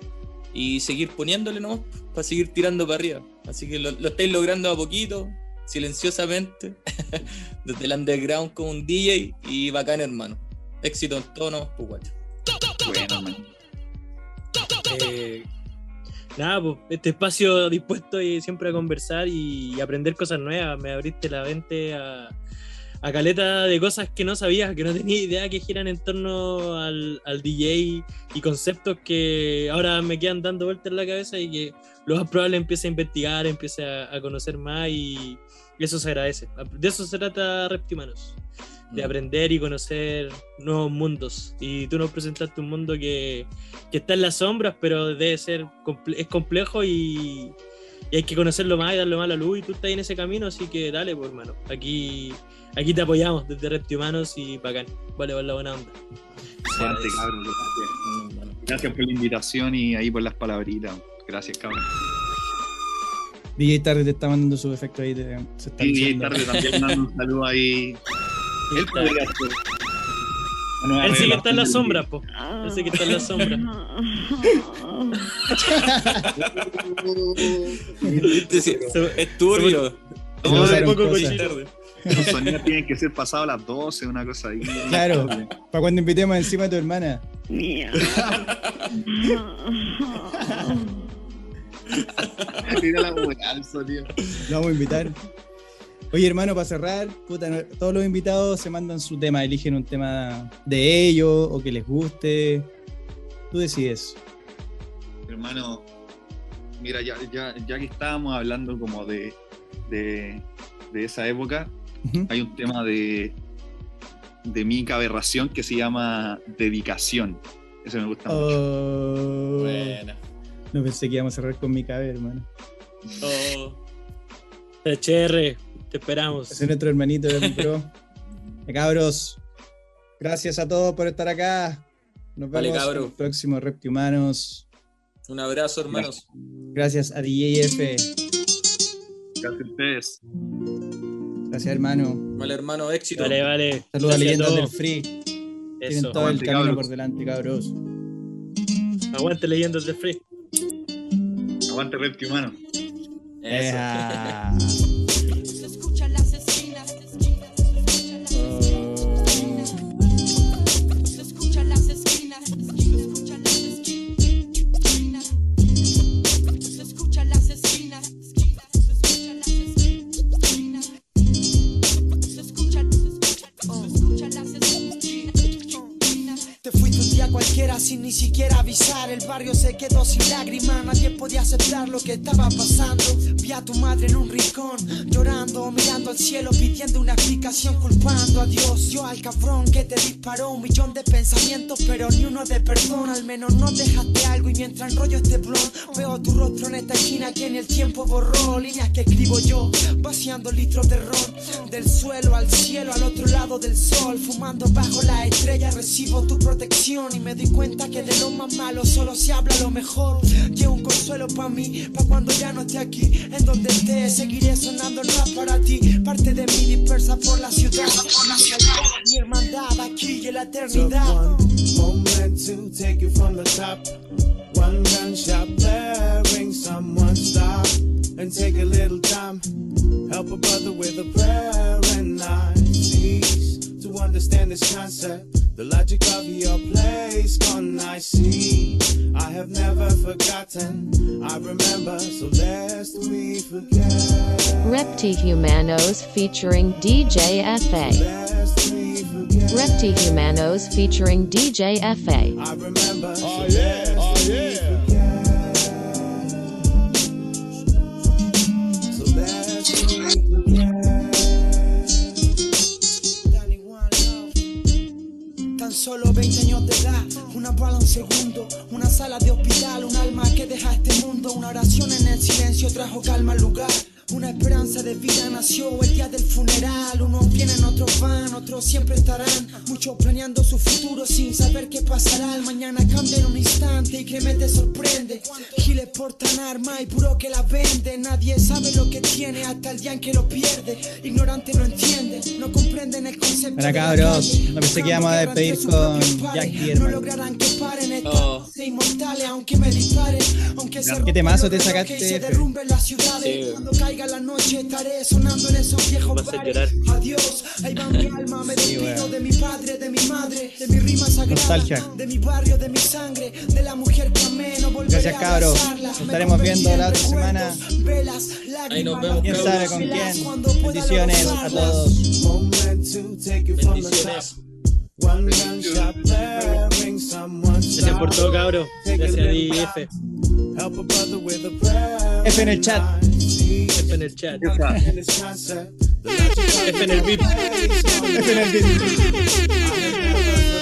Y seguir poniéndole, ¿no? Para seguir tirando para arriba. Así que lo, lo estáis logrando a poquito, silenciosamente. [LAUGHS] Desde el underground con un DJ y bacán, hermano. Éxito en tono, pues guacho. Bueno, hermano. Eh, nada, pues, este espacio dispuesto y siempre a conversar y, aprender cosas nuevas. Me abriste la mente a, a caleta de cosas que no sabía, que no tenía idea que giran en torno al, al DJ y conceptos que ahora me quedan dando vueltas en la cabeza y que lo más probable empiece a investigar, empiece a, a conocer más y eso se agradece. De eso se trata Reptimanos de Mm. aprender y conocer nuevos mundos. Y tú nos presentaste un mundo que, que está en las sombras, pero debe ser comple- es complejo y, y hay que conocerlo más y darle más a la luz. Y tú estás en ese camino, así que dale, pues, hermano. Aquí, aquí te apoyamos desde Reptimanos y bacán. Vale, por la buena onda. Cabrón, gracias. Gracias por la invitación y ahí por las palabritas. Gracias, cabrón. DJ Tarde te está mandando su efecto ahí. te- se está Y luciendo. tarde también mando un saludo ahí. Él podría ser. Una Él sí que está en la sombra, po. Él sí que está en la sombra. Es turbio. No, un poco cochino. Los [LAUGHS] sonidos tienen que ser pasados a las 12, una cosa ahí. Claro, [LAUGHS] para cuando invitemos encima a tu hermana. [LAUGHS] Mira la buenazo, tío. Lo vamos a invitar. Oye, hermano, para cerrar, puta, no- todos los invitados se mandan su tema, eligen un tema de ellos o que les guste. Tú decides. Hermano, mira, ya, ya, ya que estábamos hablando como de, de, de esa época, Hay un tema de, de Mica Aberración que se llama Dedicación. Ese me gusta mucho. Oh, Buena. no pensé que íbamos a cerrar con mi cabeza, hermano. Oh, HR, te esperamos. Ese es nuestro hermanito de pro. [LAUGHS] Cabros, gracias a todos por estar acá. Nos Vale, vemos cabro. en el próximo Reptihumanos. un abrazo, hermanos. Gracias a DJF. Gracias a ustedes. Gracias, hermano. Vale, hermano, éxito. Vale, vale. Saludos a leyendas del Free. Tienen Eso. todo el camino cabros. por delante, cabros. Aguante leyendas del free. Aguante Repti Humano. Eso. [LAUGHS] siquiera avisar. El barrio se quedó sin lágrimas, nadie podía aceptar lo que estaba pasando. Vi a tu madre en un rincón, llorando, mirando al cielo, pidiendo una explicación, culpando a Dios. Yo al cabrón que te disparó un millón de pensamientos, pero ni uno de perdón. Al menos no dejaste algo y mientras enrollo este blon, veo tu rostro en esta esquina que en el tiempo borró. Líneas que escribo yo, vaciando litros de ron. Del suelo al cielo, al otro lado del sol, fumando bajo la estrella, recibo tu protección y me doy cuenta que de lo más malo solo se habla lo mejor. Llevo un consuelo para mí, para cuando ya no esté aquí, en donde esté, seguiré sonando el rap para ti. Parte de mí dispersa por la ciudad, mi hermandad aquí y en la Took eternidad. one moment to take it from the top. One gunshot blaring, someone stop and take a little time. Help a brother with a prayer and I cease to understand this concept. Forgotten. I remember, so lest we forget. Repti Humanos featuring DJ FA. Lest. Repti Humanos featuring DJ FA. I remember. Oh yeah, oh yeah. So that's Danny One Love. Tan solo 20 años de edad, un segundo, una sala de hospital, un alma que deja este mundo, una oración en el silencio trajo calma al lugar. Una esperanza de vida nació el día del funeral. Unos vienen, otros van, otros siempre estarán. Muchos planeando su futuro sin saber qué pasará. El mañana cambia en un instante y créeme te sorprende. Giles portan arma y puro que la vende. Nadie sabe lo que tiene hasta el día en que lo pierde. Ignorante no entiende, no comprenden el concepto. Bueno, cabros, no pensé que íbamos a despedir con Jack. Dierman. No lograrán que paren Oh. inmortales, aunque me disparen. Aunque se ¿Qué temazo te sacaste, se derrumben las ciudades. Sí. Cuando caiga la noche estaré sonando en esos viejos Va a llorar. Adiós, ahí va mi alma, me Sí, despido weón. de mi padre, de mi madre, de mi rima sagrada, Nostalgia. de mi barrio, de mi sangre, de la mujer que amé, no volveré Gracias, a cabros. Nos estaremos viendo la otra semana. velas, Ahí nos lágrimas, vemos, ¿Quién sabe con quién? Bendiciones a todos. Bendiciones. Gracias por todo, cabro. Gracias a ti, F. Help a brother with a prayer. F en el chat. F en el chat. F en el gone, F en el beat.